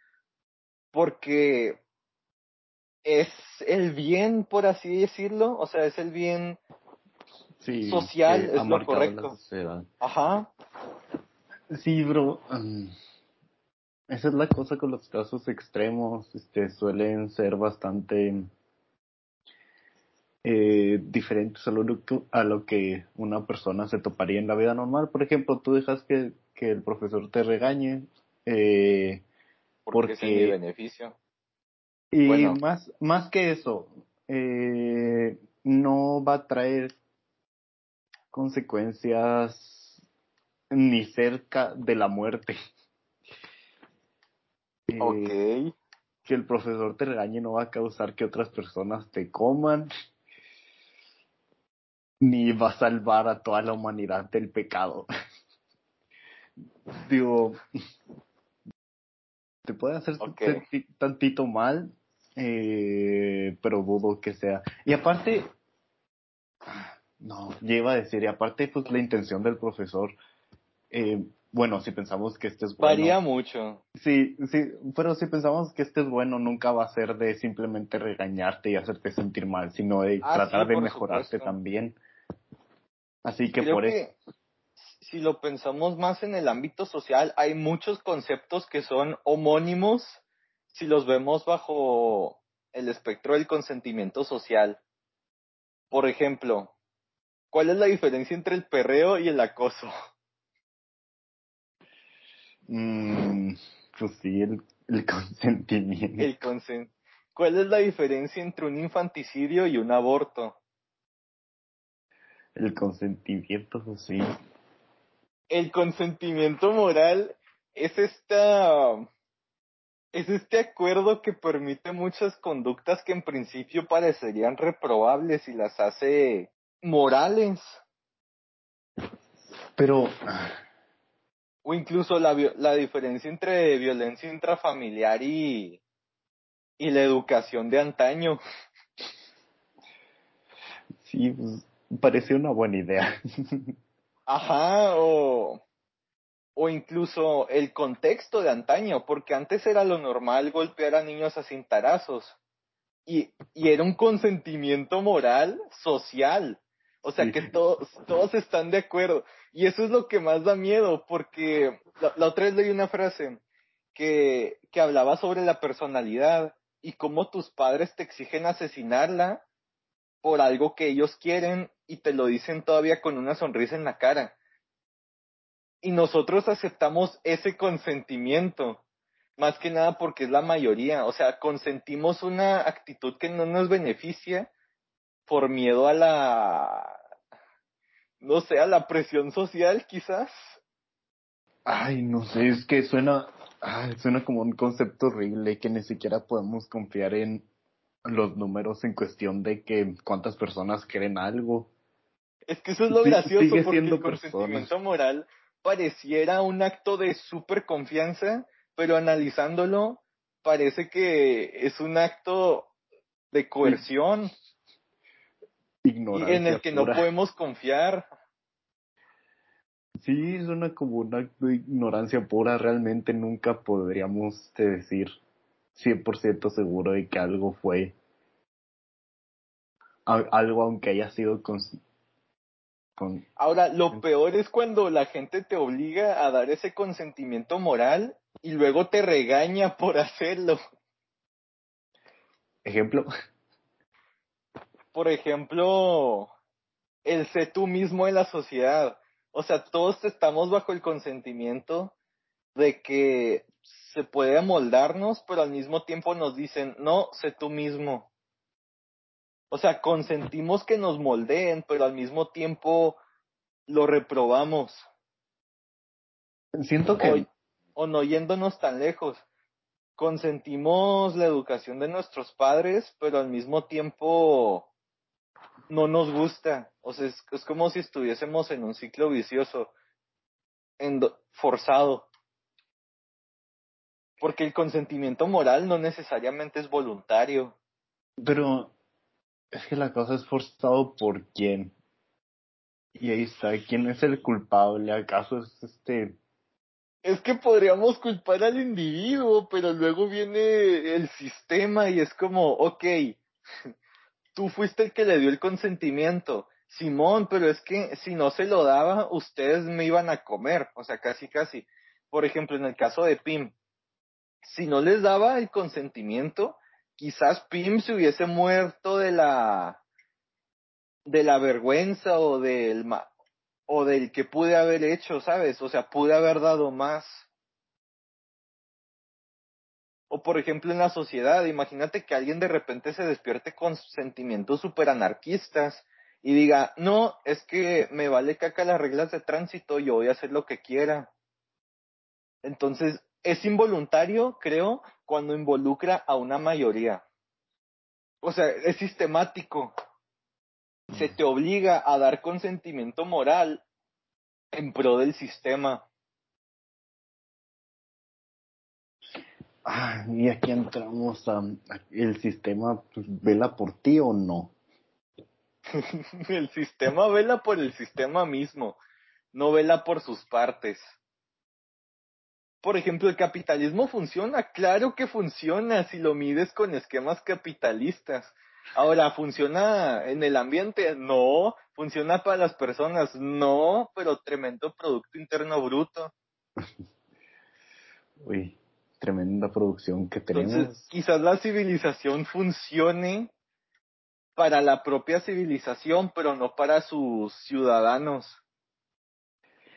porque es el bien, por así decirlo, o sea, es el bien social, es lo correcto. Ajá. Sí, bro. Um, esa es la cosa con los casos extremos, este, suelen ser bastante eh, diferentes a lo, a lo que una persona se toparía en la vida normal. Por ejemplo, tú dejas que, que el profesor te regañe eh, porque, es mi beneficio. Y más, más que eso, eh, no va a traer consecuencias ni cerca de la muerte. *laughs* Eh, que el profesor te regañe no va a causar que otras personas te coman, ni va a salvar a toda la humanidad del pecado. *laughs* Digo, te puede hacer tantito mal, eh, pero dudo que sea. Y aparte, no, ya iba a decir, y aparte, pues la intención del profesor, eh, bueno, si pensamos que este es bueno. Varía mucho. Sí, sí, pero si pensamos que este es bueno, nunca va a ser de simplemente regañarte y hacerte sentir mal, sino de ah, tratar de mejorarte también. Así que por eso. Si lo pensamos más en el ámbito social, hay muchos conceptos que son homónimos si los vemos bajo el espectro del consentimiento social. Por ejemplo, ¿cuál es la diferencia entre el perreo y el acoso? Mm, pues sí, el, el *laughs* consentimiento. El consen ¿Cuál es la diferencia entre un infanticidio y un aborto? El consentimiento. Pues el consentimiento moral es esta es este acuerdo que permite muchas conductas que en principio parecerían reprobables y las hace morales. Pero o incluso la, la diferencia entre violencia intrafamiliar y y la educación de antaño. Sí, pues pareció una buena idea. Ajá, o, o incluso el contexto de antaño, porque antes era lo normal golpear a niños a cintarazos. Y, y era un consentimiento moral, social. O sea que todos, todos están de acuerdo. Y eso es lo que más da miedo, porque la, la otra vez leí una frase que, que hablaba sobre la personalidad y cómo tus padres te exigen asesinarla por algo que ellos quieren y te lo dicen todavía con una sonrisa en la cara. Y nosotros aceptamos ese consentimiento, más que nada porque es la mayoría, o sea, consentimos una actitud que no nos beneficia por miedo a la no sé, a la presión social quizás. Ay, no sé, es que suena, suena como un concepto horrible que ni siquiera podemos confiar en los números en cuestión de que cuántas personas creen algo. Es que eso es lo gracioso, porque el consentimiento moral pareciera un acto de super confianza, pero analizándolo parece que es un acto de coerción Ignorancia en el que no podemos confiar. Sí, suena como un acto de ignorancia pura. Realmente nunca podríamos decir 100% seguro de que algo fue algo aunque haya sido con, con... Ahora, lo peor es cuando la gente te obliga a dar ese consentimiento moral y luego te regaña por hacerlo. Ejemplo. Por ejemplo, el sé tú mismo en la sociedad. O sea, todos estamos bajo el consentimiento de que se puede amoldarnos, pero al mismo tiempo nos dicen, no, sé tú mismo. O sea, consentimos que nos moldeen, pero al mismo tiempo lo reprobamos. Siento que... O, no yéndonos tan lejos. Consentimos la educación de nuestros padres, pero al mismo tiempo no nos gusta. O sea, es, como si estuviésemos en un ciclo vicioso, en forzado. Porque el consentimiento moral no necesariamente es voluntario. Pero es que la cosa es forzado por quién. Y ahí está, ¿quién es el culpable? ¿Acaso es este... Es que podríamos culpar al individuo, pero luego viene el sistema y es como, ok, *laughs* tú fuiste el que le dio el consentimiento. Simón, pero es que si no se lo daba, ustedes me iban a comer, o sea, casi, casi. Por ejemplo, en el caso de Pim, si no les daba el consentimiento, quizás Pim se hubiese muerto de la de la vergüenza o del o del que pude haber hecho, ¿sabes? O sea, pude haber dado más. O por ejemplo en la sociedad, imagínate que alguien de repente se despierte con sentimientos super anarquistas y diga, no, es que me vale caca las reglas de tránsito, yo voy a hacer lo que quiera. Entonces, es involuntario, creo, cuando involucra a una mayoría. O sea, es sistemático. Se te obliga a dar consentimiento moral en pro del sistema. Ah, y aquí entramos a, el sistema pues, vela por ti o no. *laughs* el sistema vela por el sistema mismo, no vela por sus partes por ejemplo, el capitalismo funciona, claro que funciona si lo mides con esquemas capitalistas. Ahora, ¿funciona en el ambiente? No. ¿Funciona para las personas? No, pero tremendo Producto Interno Bruto. *laughs* Uy, tremenda producción que tenemos. Entonces, quizás la civilización funcione para la propia civilización, pero no para sus ciudadanos.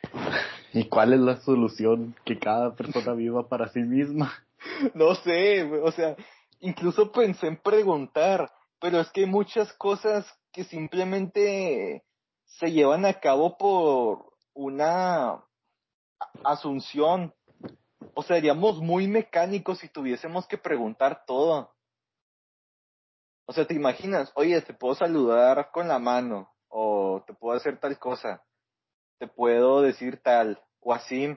*laughs* ¿Y cuál es la solución? Que cada persona viva para sí misma. *laughs* No sé, o sea, incluso pensé en preguntar, pero es que hay muchas cosas que simplemente se llevan a cabo por una asunción. O seríamos muy mecánicos si tuviésemos que preguntar todo. O sea, te imaginas, oye, te puedo saludar con la mano, o te puedo hacer tal cosa te puedo decir tal o así.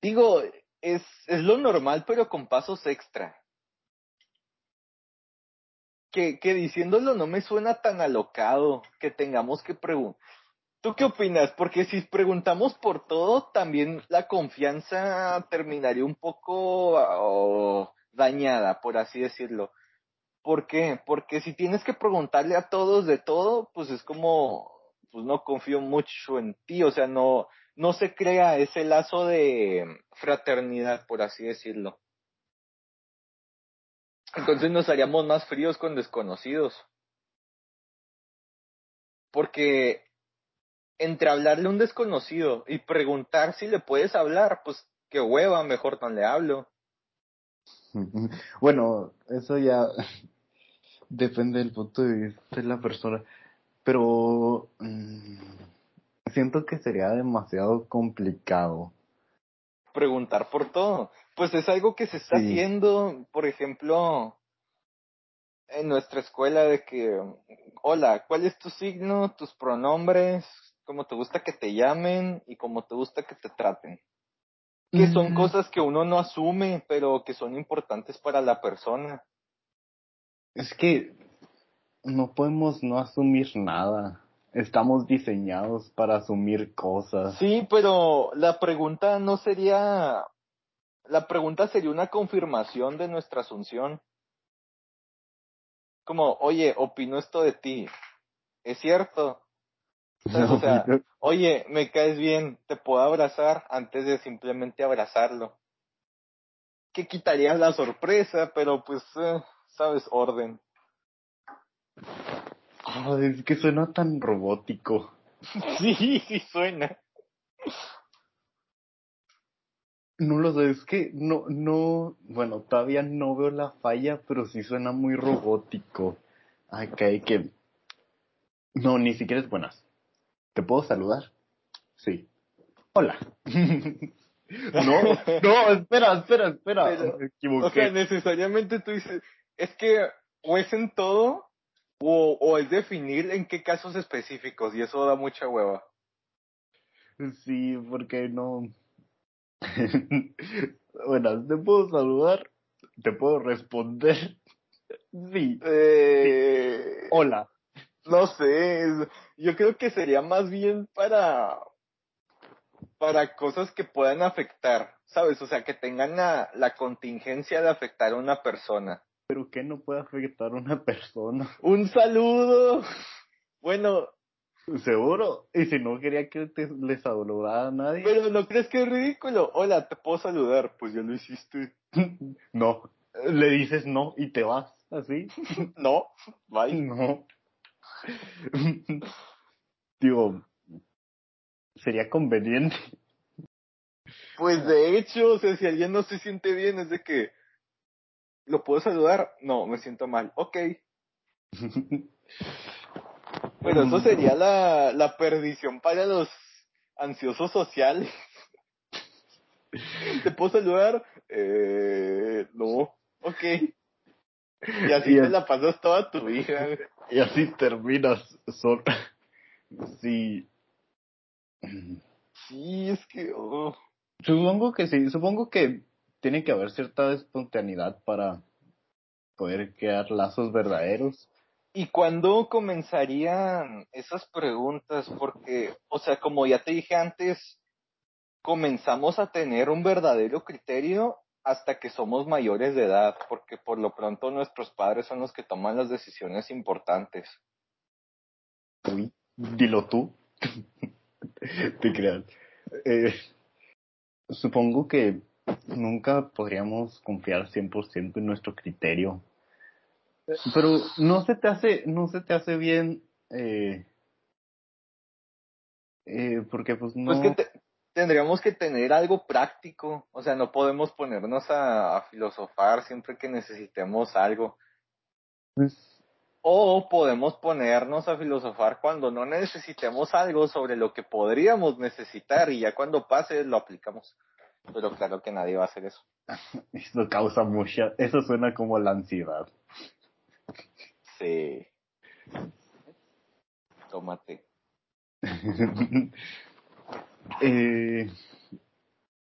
Digo, es, es lo normal, pero con pasos extra. Que, que diciéndolo no me suena tan alocado que tengamos que preguntar. ¿Tú qué opinas? Porque si preguntamos por todo, también la confianza terminaría un poco dañada, por así decirlo. ¿Por qué? Porque si tienes que preguntarle a todos de todo, pues es como pues no confío mucho en ti, o sea, no, no se crea ese lazo de fraternidad, por así decirlo. Entonces nos haríamos más fríos con desconocidos. Porque entre hablarle a un desconocido y preguntar si le puedes hablar, pues qué hueva, mejor no le hablo. *laughs* Bueno, eso ya *laughs* depende del punto de de la persona. Pero mm, siento que sería demasiado complicado. Preguntar por todo. Pues es algo que se está Sí. haciendo, por ejemplo, en nuestra escuela de que, hola, ¿cuál es tu signo, tus pronombres, cómo te gusta que te llamen y cómo te gusta que te traten? Que son Mm, cosas que uno no asume, pero que son importantes para la persona. Es que no podemos no asumir nada. Estamos diseñados para asumir cosas. Sí, pero la pregunta no sería, la pregunta sería una confirmación de nuestra asunción. Como, oye, opino esto de ti. ¿Es cierto? O sea, oye, me caes bien, te puedo abrazar antes de simplemente abrazarlo. Que quitaría la sorpresa, pero pues, eh, sabes, orden. Ah, es que suena tan robótico. *laughs* Sí, sí suena. No lo sé, es que no, no, bueno, todavía no veo la falla, pero sí suena muy robótico. Ay, que hay que... No, ni siquiera es buenas. ¿Te puedo saludar? Sí. Hola. *laughs* no, no, espera, espera, espera. Pero, Me O equivoqué. sea, necesariamente tú dices, es que o es en todo o, o es definir en qué casos específicos y eso da mucha hueva. Sí, porque no. *laughs* bueno, ¿te puedo saludar? ¿Te puedo responder? *laughs* Sí. Eh, Hola. no sé, yo creo que sería más bien para para cosas que puedan afectar, ¿sabes? O sea, que tengan la, la contingencia de afectar a una persona. ¿Pero qué no puede afectar a una persona? *laughs* Un saludo. Bueno, ¿Seguro? Y si no quería que te, le saludara a nadie. pero ¿no crees que es ridículo? Hola, ¿te puedo saludar? Pues ya lo hiciste. *laughs* no. Le dices no y te vas. ¿Así? *laughs* No, bye. No. Digo, sería conveniente. Pues de hecho, o sea, si alguien no se siente bien, es de que, ¿lo puedo saludar? No, me siento mal. Ok. *laughs* Pero eso sería la, la perdición para los ansiosos sociales. ¿Te puedo saludar? Eh, no. Ok. Y así Y te la pasas toda tu vida. Y así terminas solo. Sí. Sí, es que... oh. Supongo que sí. Supongo que tiene que haber cierta espontaneidad para poder crear lazos verdaderos. ¿Y cuándo comenzarían esas preguntas? Porque, o sea, como ya te dije antes, comenzamos a tener un verdadero criterio hasta que somos mayores de edad, porque por lo pronto nuestros padres son los que toman las decisiones importantes. Uy, dilo tú. *laughs* Te creas. Eh, supongo que nunca podríamos confiar 100% en nuestro criterio. Eh, Pero no se te hace, no se te hace bien, eh, eh, porque pues no. Pues que te- tendríamos que tener algo práctico, o sea, no podemos ponernos a, a filosofar siempre que necesitemos algo. pues, O podemos ponernos a filosofar cuando no necesitemos algo sobre lo que podríamos necesitar y ya cuando pase lo aplicamos. Pero claro que nadie va a hacer eso. *laughs* Eso causa mucha, eso suena como la ansiedad. Sí. Tómate. *laughs* eh,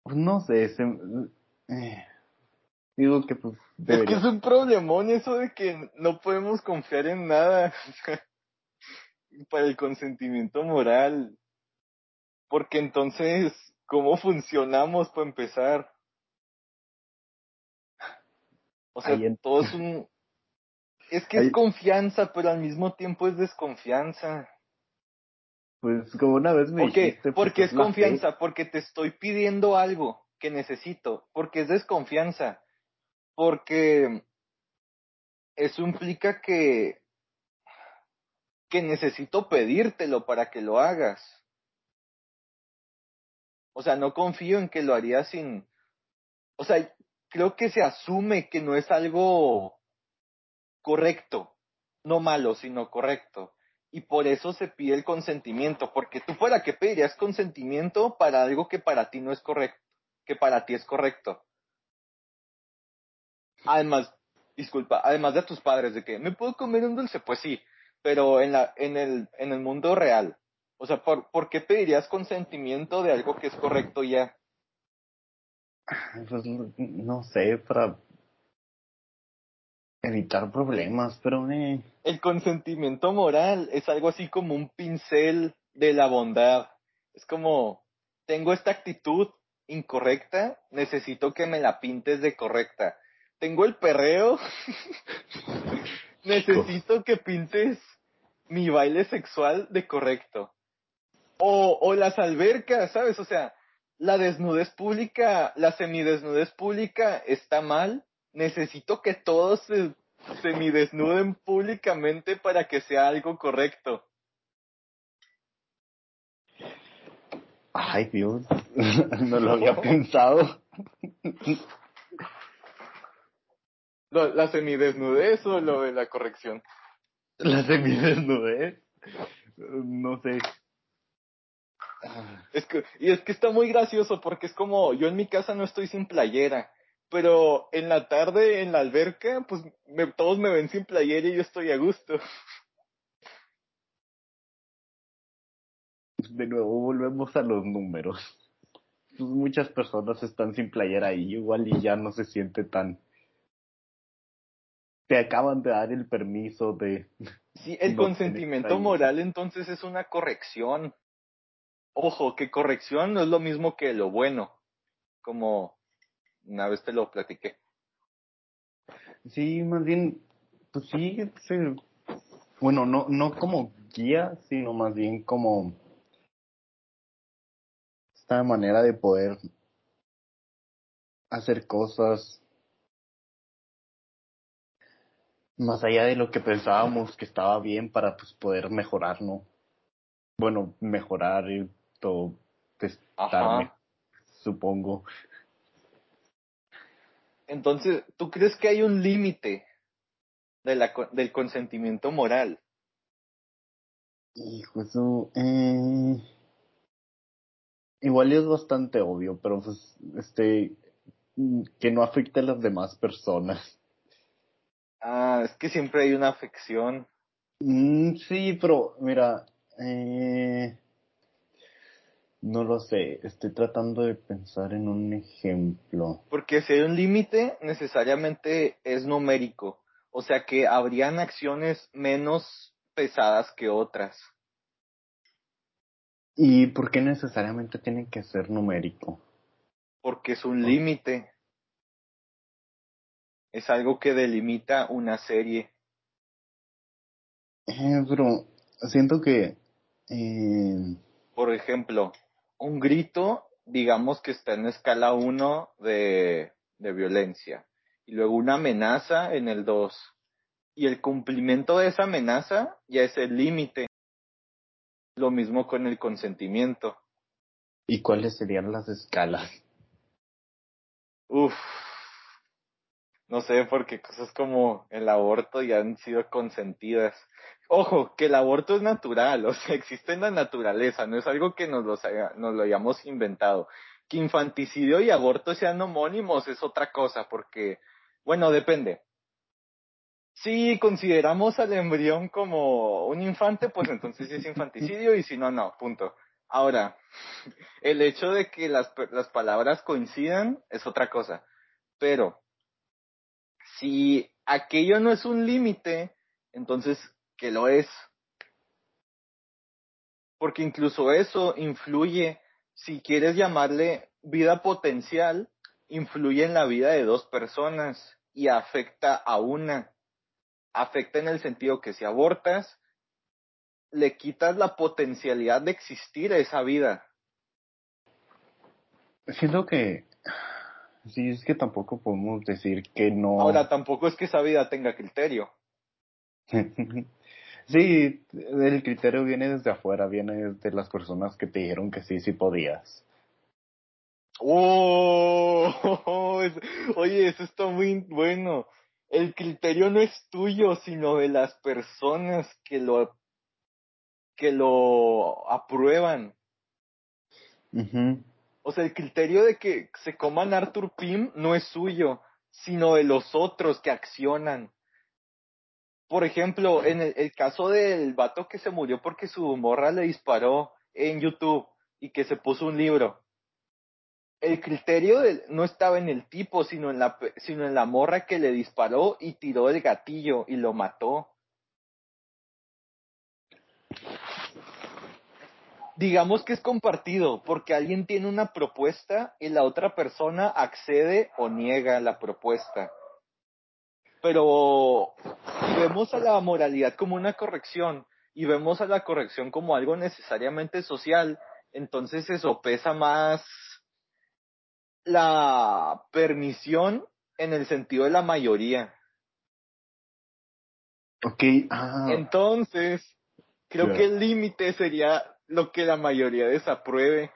pues no sé, se- eh, digo que pues Es que es un problemón eso de que no podemos confiar en nada *laughs* para el consentimiento moral. Porque entonces, ¿cómo funcionamos para empezar? O sea, en- todo es un... Es que Ahí- es confianza, pero al mismo tiempo es desconfianza. pues como una vez me ¿Por qué? dijiste, pues, Porque es fe. confianza, porque te estoy pidiendo algo que necesito, porque es desconfianza, porque eso implica que que necesito pedírtelo para que lo hagas. O sea, no confío en que lo haría sin O sea, creo que se asume que no es algo correcto, no malo, sino correcto. y por eso se pide el consentimiento, porque tú para qué pedirías consentimiento para algo que para ti no es correcto, que para ti es correcto. Además, disculpa, además de tus padres, de que me puedo comer un dulce, pues sí, pero en la, en el, en el mundo real, o sea, ¿por, ¿por qué pedirías consentimiento de algo que es correcto ya? Pues no sé, para evitar problemas, pero eh. El consentimiento moral es algo así como un pincel de la bondad. Es como, tengo esta actitud incorrecta, necesito que me la pintes de correcta. Tengo el perreo, *laughs* necesito que pintes mi baile sexual de correcto. O, o las albercas, ¿sabes? O sea, la desnudez pública, la semidesnudez pública está mal, necesito que todos se semidesnuden públicamente para que sea algo correcto. Ay, Dios, *laughs* no lo había pensado. ¿La semidesnudez o lo de la corrección? La semidesnudez, no sé. Es que, y es que está muy gracioso porque es como, yo en mi casa no estoy sin playera pero en la tarde en la alberca, pues todos me ven sin playera y yo estoy a gusto. De nuevo volvemos a los números. Pues muchas personas están sin playera ahí, igual y ya no se siente tan. Te acaban de dar el permiso de. Sí, el consentimiento moral entonces es una corrección. Ojo, que corrección no es lo mismo que lo bueno. Como una vez te lo platiqué. Sí, más bien, pues sí, bueno, no, no como guía, sino más bien como esta manera de poder hacer cosas más allá de lo que pensábamos que estaba bien para pues poder mejorar, ¿no? Bueno, mejorar y todo, testarme, supongo. Entonces, ¿tú crees que hay un límite de del consentimiento moral? Hijo, eso, eh... igual es bastante obvio, pero pues, este, que no afecte a las demás personas. Ah, es que siempre hay una afección. Mm, sí, pero mira, eh, no lo sé, estoy tratando de pensar en un ejemplo. Porque si hay un límite, necesariamente es numérico. O sea que habrían acciones menos pesadas que otras. ¿Y por qué necesariamente tiene que ser numérico? Porque es un límite. Es algo que delimita una serie. Eh, pero siento que... Eh... Por ejemplo, un grito, digamos que está en escala 1 de, de violencia, y luego una amenaza en el 2. Y el cumplimiento de esa amenaza ya es el límite. Lo mismo con el consentimiento. ¿Y cuáles serían las escalas? Uf, no sé, porque cosas como el aborto ya han sido consentidas. Ojo, que el aborto es natural, *laughs* o sea, existe en la naturaleza, no es algo que nos lo, nos lo hayamos inventado. Que infanticidio y aborto sean homónimos es otra cosa, porque, bueno, depende. Si consideramos al embrión como un infante, pues entonces es infanticidio y si no, no, punto. Ahora, *laughs* el hecho de que las, las palabras coincidan es otra cosa. Pero, si aquello no es un límite, entonces que lo es. Porque incluso eso influye, si quieres llamarle vida potencial, influye en la vida de dos personas y afecta a una. Afecta en el sentido que si abortas, le quitas la potencialidad de existir a esa vida. Siento que sí, es que tampoco podemos decir que no. Ahora, tampoco es que esa vida tenga criterio. *laughs* Sí, el criterio viene desde afuera, viene de las personas que te dijeron que sí, sí podías. Oh, *laughs* oye, eso está muy bueno. El criterio no es tuyo, sino de las personas que lo que lo aprueban. O sea, el criterio de que se coman Arthur Pym no es suyo, sino de los otros que accionan. Por ejemplo, en el, caso del vato que se murió porque su morra le disparó en YouTube y que se puso un libro. El criterio no estaba en el tipo, sino en, la, sino en la morra que le disparó y tiró el gatillo y lo mató. Digamos que es compartido, porque alguien tiene una propuesta y la otra persona accede o niega la propuesta. Pero si vemos a la moralidad como una corrección y vemos a la corrección como algo necesariamente social, entonces se sopesa más la permisión en el sentido de la mayoría. Ok, ah, Entonces, creo que el límite sería lo que la mayoría desapruebe.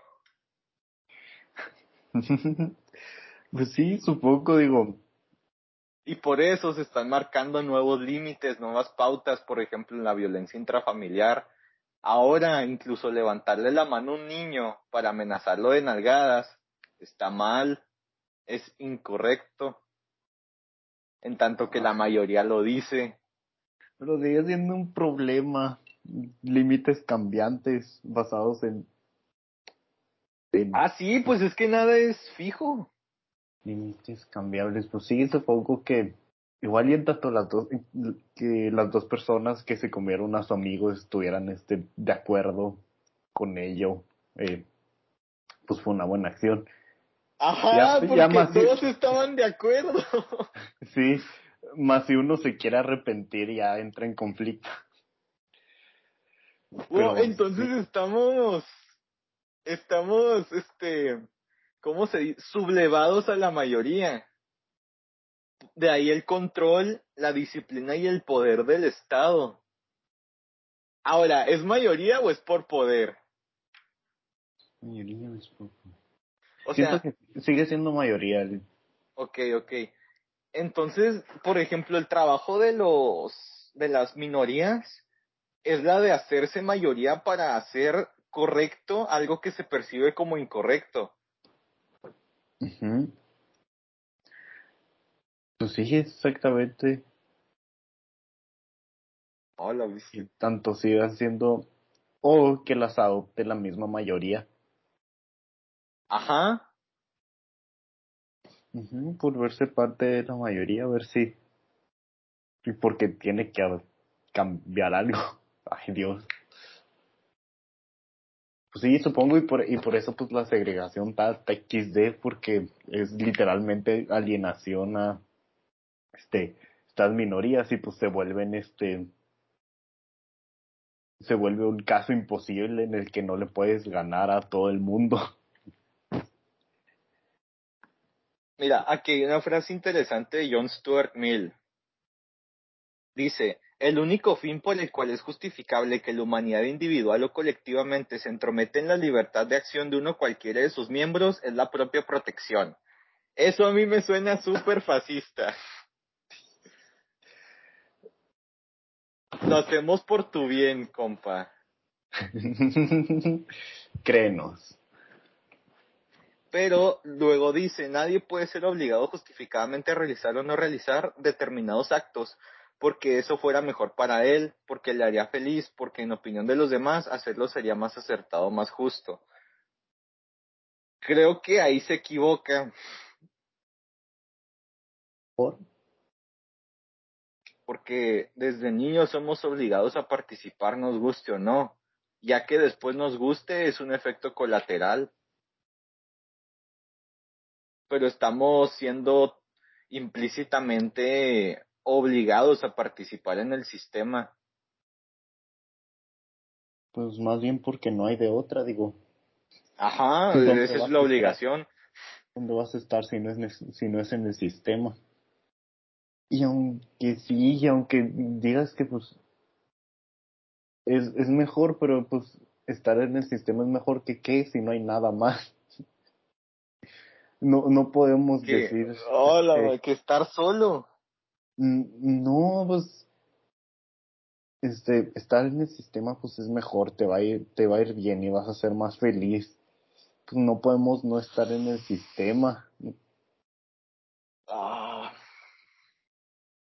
*laughs* pues sí, supongo, digo, Y por eso se están marcando nuevos límites, nuevas pautas, por ejemplo, en la violencia intrafamiliar. Ahora, incluso levantarle la mano a un niño para amenazarlo de nalgadas está mal, es incorrecto, en tanto que la mayoría lo dice. pero sigue siendo un problema. Límites cambiantes basados en, en Ah, sí, pues es que nada es fijo. Límites cambiables. Pues sí, supongo que igual y en tanto las dos, que las dos personas que se comieron a su amigo estuvieran este, de acuerdo con ello, eh, pues fue una buena acción. Ajá, Ya- porque ya más- todos estaban de acuerdo. *laughs* Sí, más si uno se quiere arrepentir ya entra en conflicto. Bueno, Pero, entonces sí. estamos, estamos, este, ¿cómo se dice? Sublevados a la mayoría. De ahí el control, la disciplina y el poder del Estado. Ahora, ¿es mayoría o es por poder? Mayoría es poco. O Siento sea, que sigue siendo mayoría. ok, ok. Entonces, por ejemplo, el trabajo de los, de las minorías es la de hacerse mayoría para hacer correcto algo que se percibe como incorrecto. Ujú. Pues sí, exactamente. Hola, viste. tanto sigan siendo o que las adopte la misma mayoría. Ajá. Ujú, Por verse parte de la mayoría, a ver si. Y porque tiene que cambiar algo. *laughs* Ay, Dios. Pues sí, supongo, y por, y por eso pues la segregación está, XD, porque es literalmente alienación a este, estas minorías y pues se vuelven este se vuelve un caso imposible en el que no le puedes ganar a todo el mundo. Mira, aquí hay una frase interesante de John Stuart Mill. Dice, el único fin por el cual es justificable que la humanidad individual o colectivamente se entromete en la libertad de acción de uno cualquiera de sus miembros es la propia protección. Eso a mí me suena súper fascista. Lo hacemos por tu bien, compa. *laughs* Créenos. Pero luego dice, nadie puede ser obligado justificadamente a realizar o no realizar determinados actos, porque eso fuera mejor para él, porque le haría feliz, porque en opinión de los demás hacerlo sería más acertado, más justo. Creo que ahí se equivoca, ¿Por? porque desde niños somos obligados a participar, nos guste o no, ya que después nos guste es un efecto colateral. Pero estamos siendo implícitamente obligados a participar en el sistema. Pues más bien porque no hay de otra, digo. Ajá, ¿Dónde vas esa es la obligación. ¿Dónde vas a estar si no es, si no es en el sistema? Y aunque sí, y aunque digas que pues es, es mejor, pero pues estar en el sistema es mejor que qué si no hay nada más. *laughs* No, no podemos decir. hola, este, que estar solo. "Mm, no, pues este, estar en el sistema pues es mejor, te va a ir, te va a ir bien y vas a ser más feliz. Pues no podemos no estar en el sistema. Ah,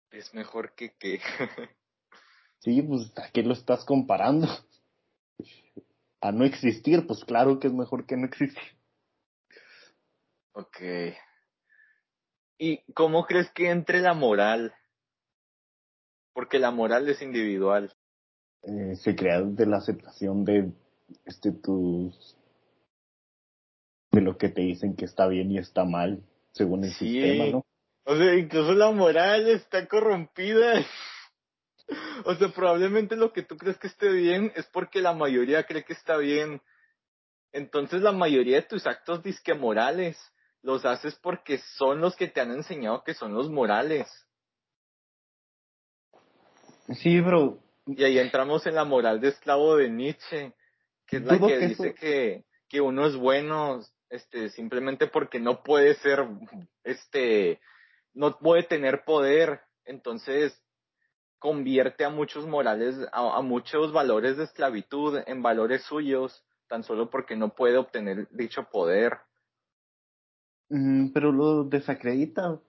es mejor que que. *laughs* sí, pues ¿a qué lo estás comparando? A no existir, pues claro que es mejor que no existir. Ok. ¿Y cómo crees que entre la moral? Porque la moral es individual. Eh, se crea de la aceptación de este tus de lo que te dicen que está bien y está mal según el sistema, ¿no? O sea, incluso la moral está corrompida. O sea, probablemente lo que tú crees que esté bien es porque la mayoría cree que está bien. Entonces la mayoría de tus actos disque morales los haces porque son los que te han enseñado que son los morales. Sí, bro. Y ahí entramos en la moral de esclavo de Nietzsche, que es la que, dice que, que uno es bueno, este, simplemente porque no puede ser, este, no puede tener poder. Entonces, convierte a muchos morales, a, muchos valores de esclavitud en valores suyos, tan solo porque no puede obtener dicho poder. Mm, pero lo desacredita.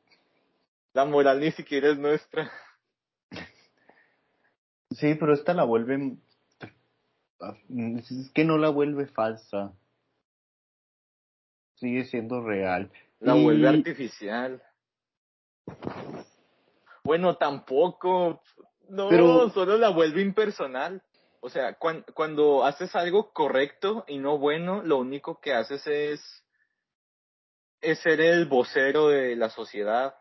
La moral ni siquiera es nuestra. Sí, pero esta la vuelve... Es que no la vuelve falsa. Sigue siendo real. La vuelve artificial. Bueno, tampoco. No, pero, solo la vuelve impersonal. O sea, cuando haces algo correcto y no bueno, lo único que haces es, es ser el vocero de la sociedad.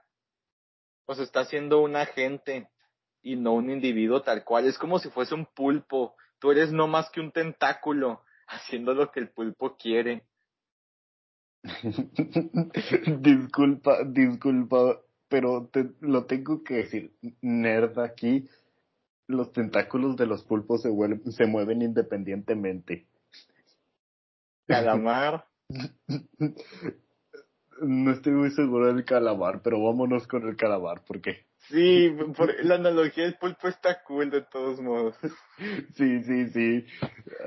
O sea, está siendo un agente y no un individuo tal cual. Es como si fuese un pulpo. Tú eres no más que un tentáculo *laughs* haciendo lo que el pulpo quiere. *laughs* disculpa, disculpa, pero te, lo tengo que decir, nerd aquí, los tentáculos de los pulpos se, se mueven independientemente. Calamar. *laughs* no estoy muy seguro del calamar, pero vámonos con el calamar, porque... Sí, la analogía del pulpo está cool de todos modos. Sí, sí, sí.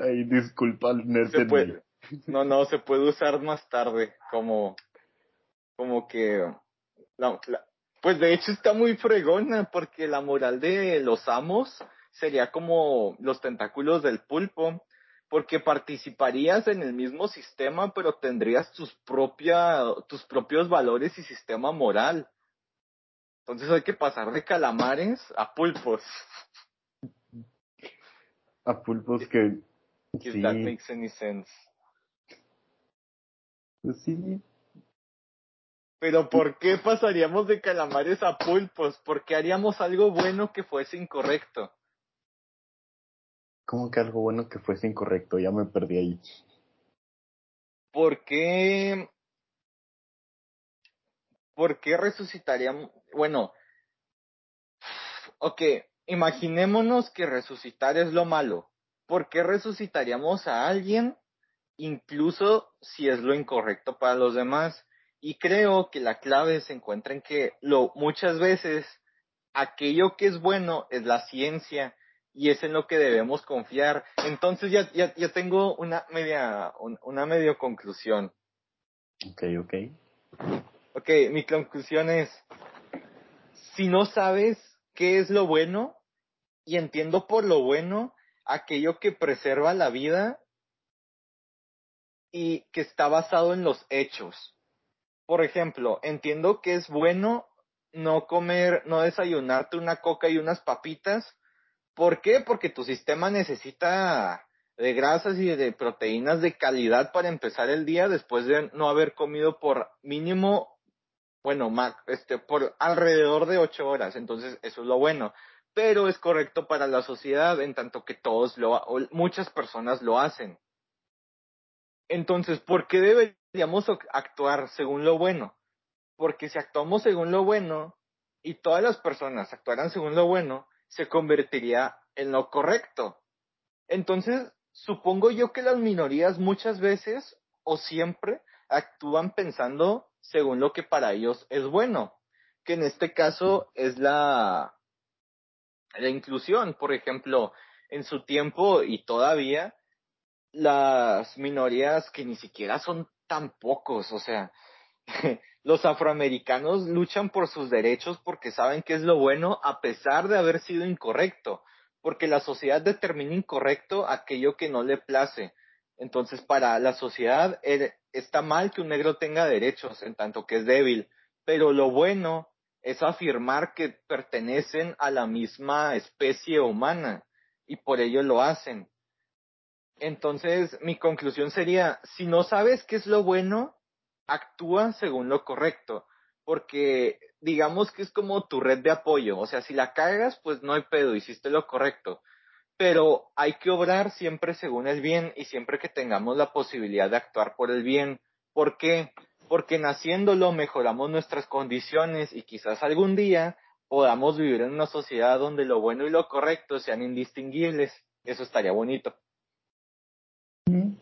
Ay, disculpa al nerd. no, no, se puede usar más tarde como, como que la, pues de hecho está muy fregona porque la moral de los amos sería como los tentáculos del pulpo, porque participarías en el mismo sistema, pero tendrías tus propia, tus propios valores y sistema moral. Entonces hay que pasar de calamares a pulpos. A pulpos que. If that makes any sense. Pues sí, pero ¿por qué pasaríamos de calamares a pulpos? ¿Por qué haríamos algo bueno que fuese incorrecto? ¿Cómo que algo bueno que fuese incorrecto? Ya me perdí ahí. ¿Por qué? ¿Por qué resucitaríamos? Bueno, ok, imaginémonos que resucitar es lo malo. ¿Por qué resucitaríamos a alguien incluso si es lo incorrecto para los demás? Y creo que la clave se encuentra en que lo, muchas veces aquello que es bueno es la ciencia y es en lo que debemos confiar. Entonces ya, ya, ya tengo una media, una medio conclusión. Ok, ok. Ok, mi conclusión es, si no sabes qué es lo bueno, y entiendo por lo bueno aquello que preserva la vida y que está basado en los hechos por ejemplo, entiendo que es bueno no comer, no desayunarte una coca y unas papitas. ¿Por qué? Porque tu sistema necesita de grasas y de proteínas de calidad para empezar el día después de no haber comido por mínimo, bueno, este, por alrededor de ocho horas. Entonces, eso es lo bueno. Pero es correcto para la sociedad en tanto que todos lo, muchas personas lo hacen. Entonces, ¿por qué deberíamos actuar según lo bueno? Porque si actuamos según lo bueno y todas las personas actuaran según lo bueno, se convertiría en lo correcto. Entonces, supongo yo que las minorías muchas veces o siempre actúan pensando según lo que para ellos es bueno, que en este caso es la la inclusión, por ejemplo, en su tiempo y todavía las minorías que ni siquiera son tan pocos, o sea, *laughs* los afroamericanos luchan por sus derechos porque saben que es lo bueno a pesar de haber sido incorrecto, porque la sociedad determina incorrecto aquello que no le place. Entonces, para la sociedad está mal que un negro tenga derechos, en tanto que es débil, pero lo bueno es afirmar que pertenecen a la misma especie humana y por ello lo hacen. Entonces, mi conclusión sería, si no sabes qué es lo bueno, actúa según lo correcto, porque digamos que es como tu red de apoyo, o sea, si la cagas, pues no hay pedo, hiciste lo correcto, pero hay que obrar siempre según el bien y siempre que tengamos la posibilidad de actuar por el bien. ¿Por qué? Porque naciéndolo mejoramos nuestras condiciones y quizás algún día podamos vivir en una sociedad donde lo bueno y lo correcto sean indistinguibles. Eso estaría bonito.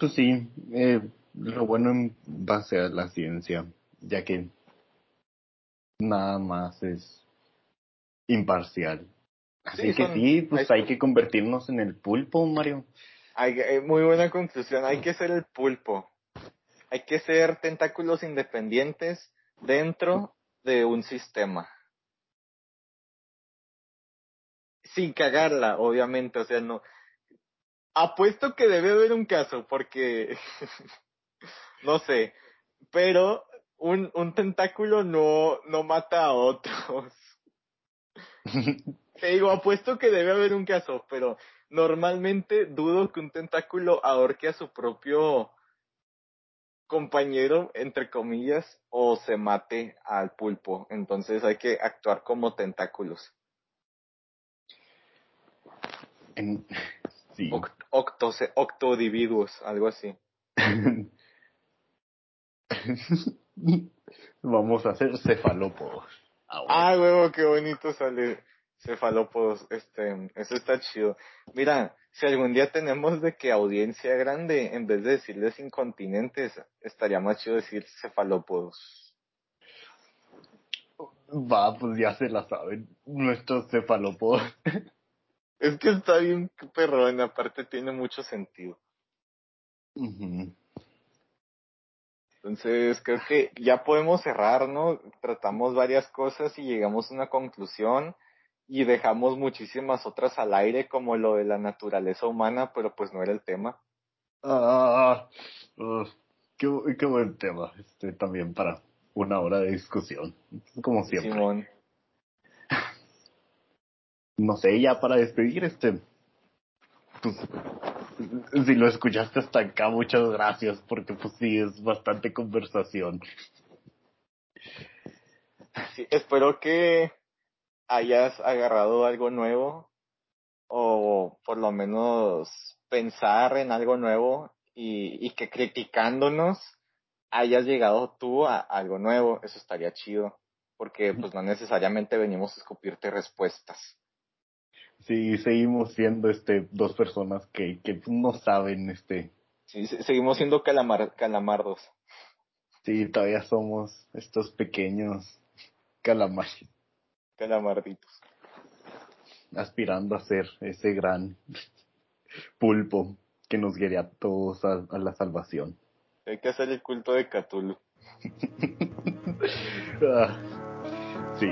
Pues sí, eh, lo bueno en base a la ciencia, ya que nada más es imparcial. Así que sí, pues hay, que convertirnos en el pulpo, Mario. Hay, eh, muy buena conclusión, hay que ser el pulpo. Hay que ser tentáculos independientes dentro de un sistema. Sin cagarla, obviamente, o sea, no. Apuesto que debe haber un caso, porque *laughs* no sé, pero un, un tentáculo no, no mata a otros. *laughs* Te digo, apuesto que debe haber un caso, pero normalmente dudo que un tentáculo ahorque a su propio compañero, entre comillas, o se mate al pulpo. Entonces hay que actuar como tentáculos. En... Sí. octodividuos, algo así. *laughs* Vamos a hacer cefalópodos. Ah, huevo, qué bonito sale cefalópodos. Este, eso está chido. Mira, si algún día tenemos de que audiencia grande, en vez de decirles incontinentes, estaría más chido decir cefalópodos. Va, pues ya se la saben, nuestros cefalópodos. *laughs* Es que está bien perrón, aparte tiene mucho sentido. Entonces, creo que ya podemos cerrar, ¿no? Tratamos varias cosas y llegamos a una conclusión y dejamos muchísimas otras al aire, como lo de la naturaleza humana, pero pues no era el tema. Ah, uh, qué, qué, buen tema, este también para una hora de discusión, como siempre. Simón. *laughs* No sé, ya para despedir, este, pues si lo escuchaste hasta acá, muchas gracias, porque pues sí, es bastante conversación. Sí, espero que hayas agarrado algo nuevo o por lo menos pensar en algo nuevo y, y que criticándonos hayas llegado tú a algo nuevo, eso estaría chido, porque pues no necesariamente venimos a escupirte respuestas. Sí seguimos siendo este dos personas que, que no saben este. Sí seguimos siendo calamar, calamardos. Sí todavía somos estos pequeños calamares calamarditos aspirando a ser ese gran *laughs* pulpo que nos guíe a todos a, a, la salvación. Hay que hacer el culto de Cthulhu. *laughs* Ah, sí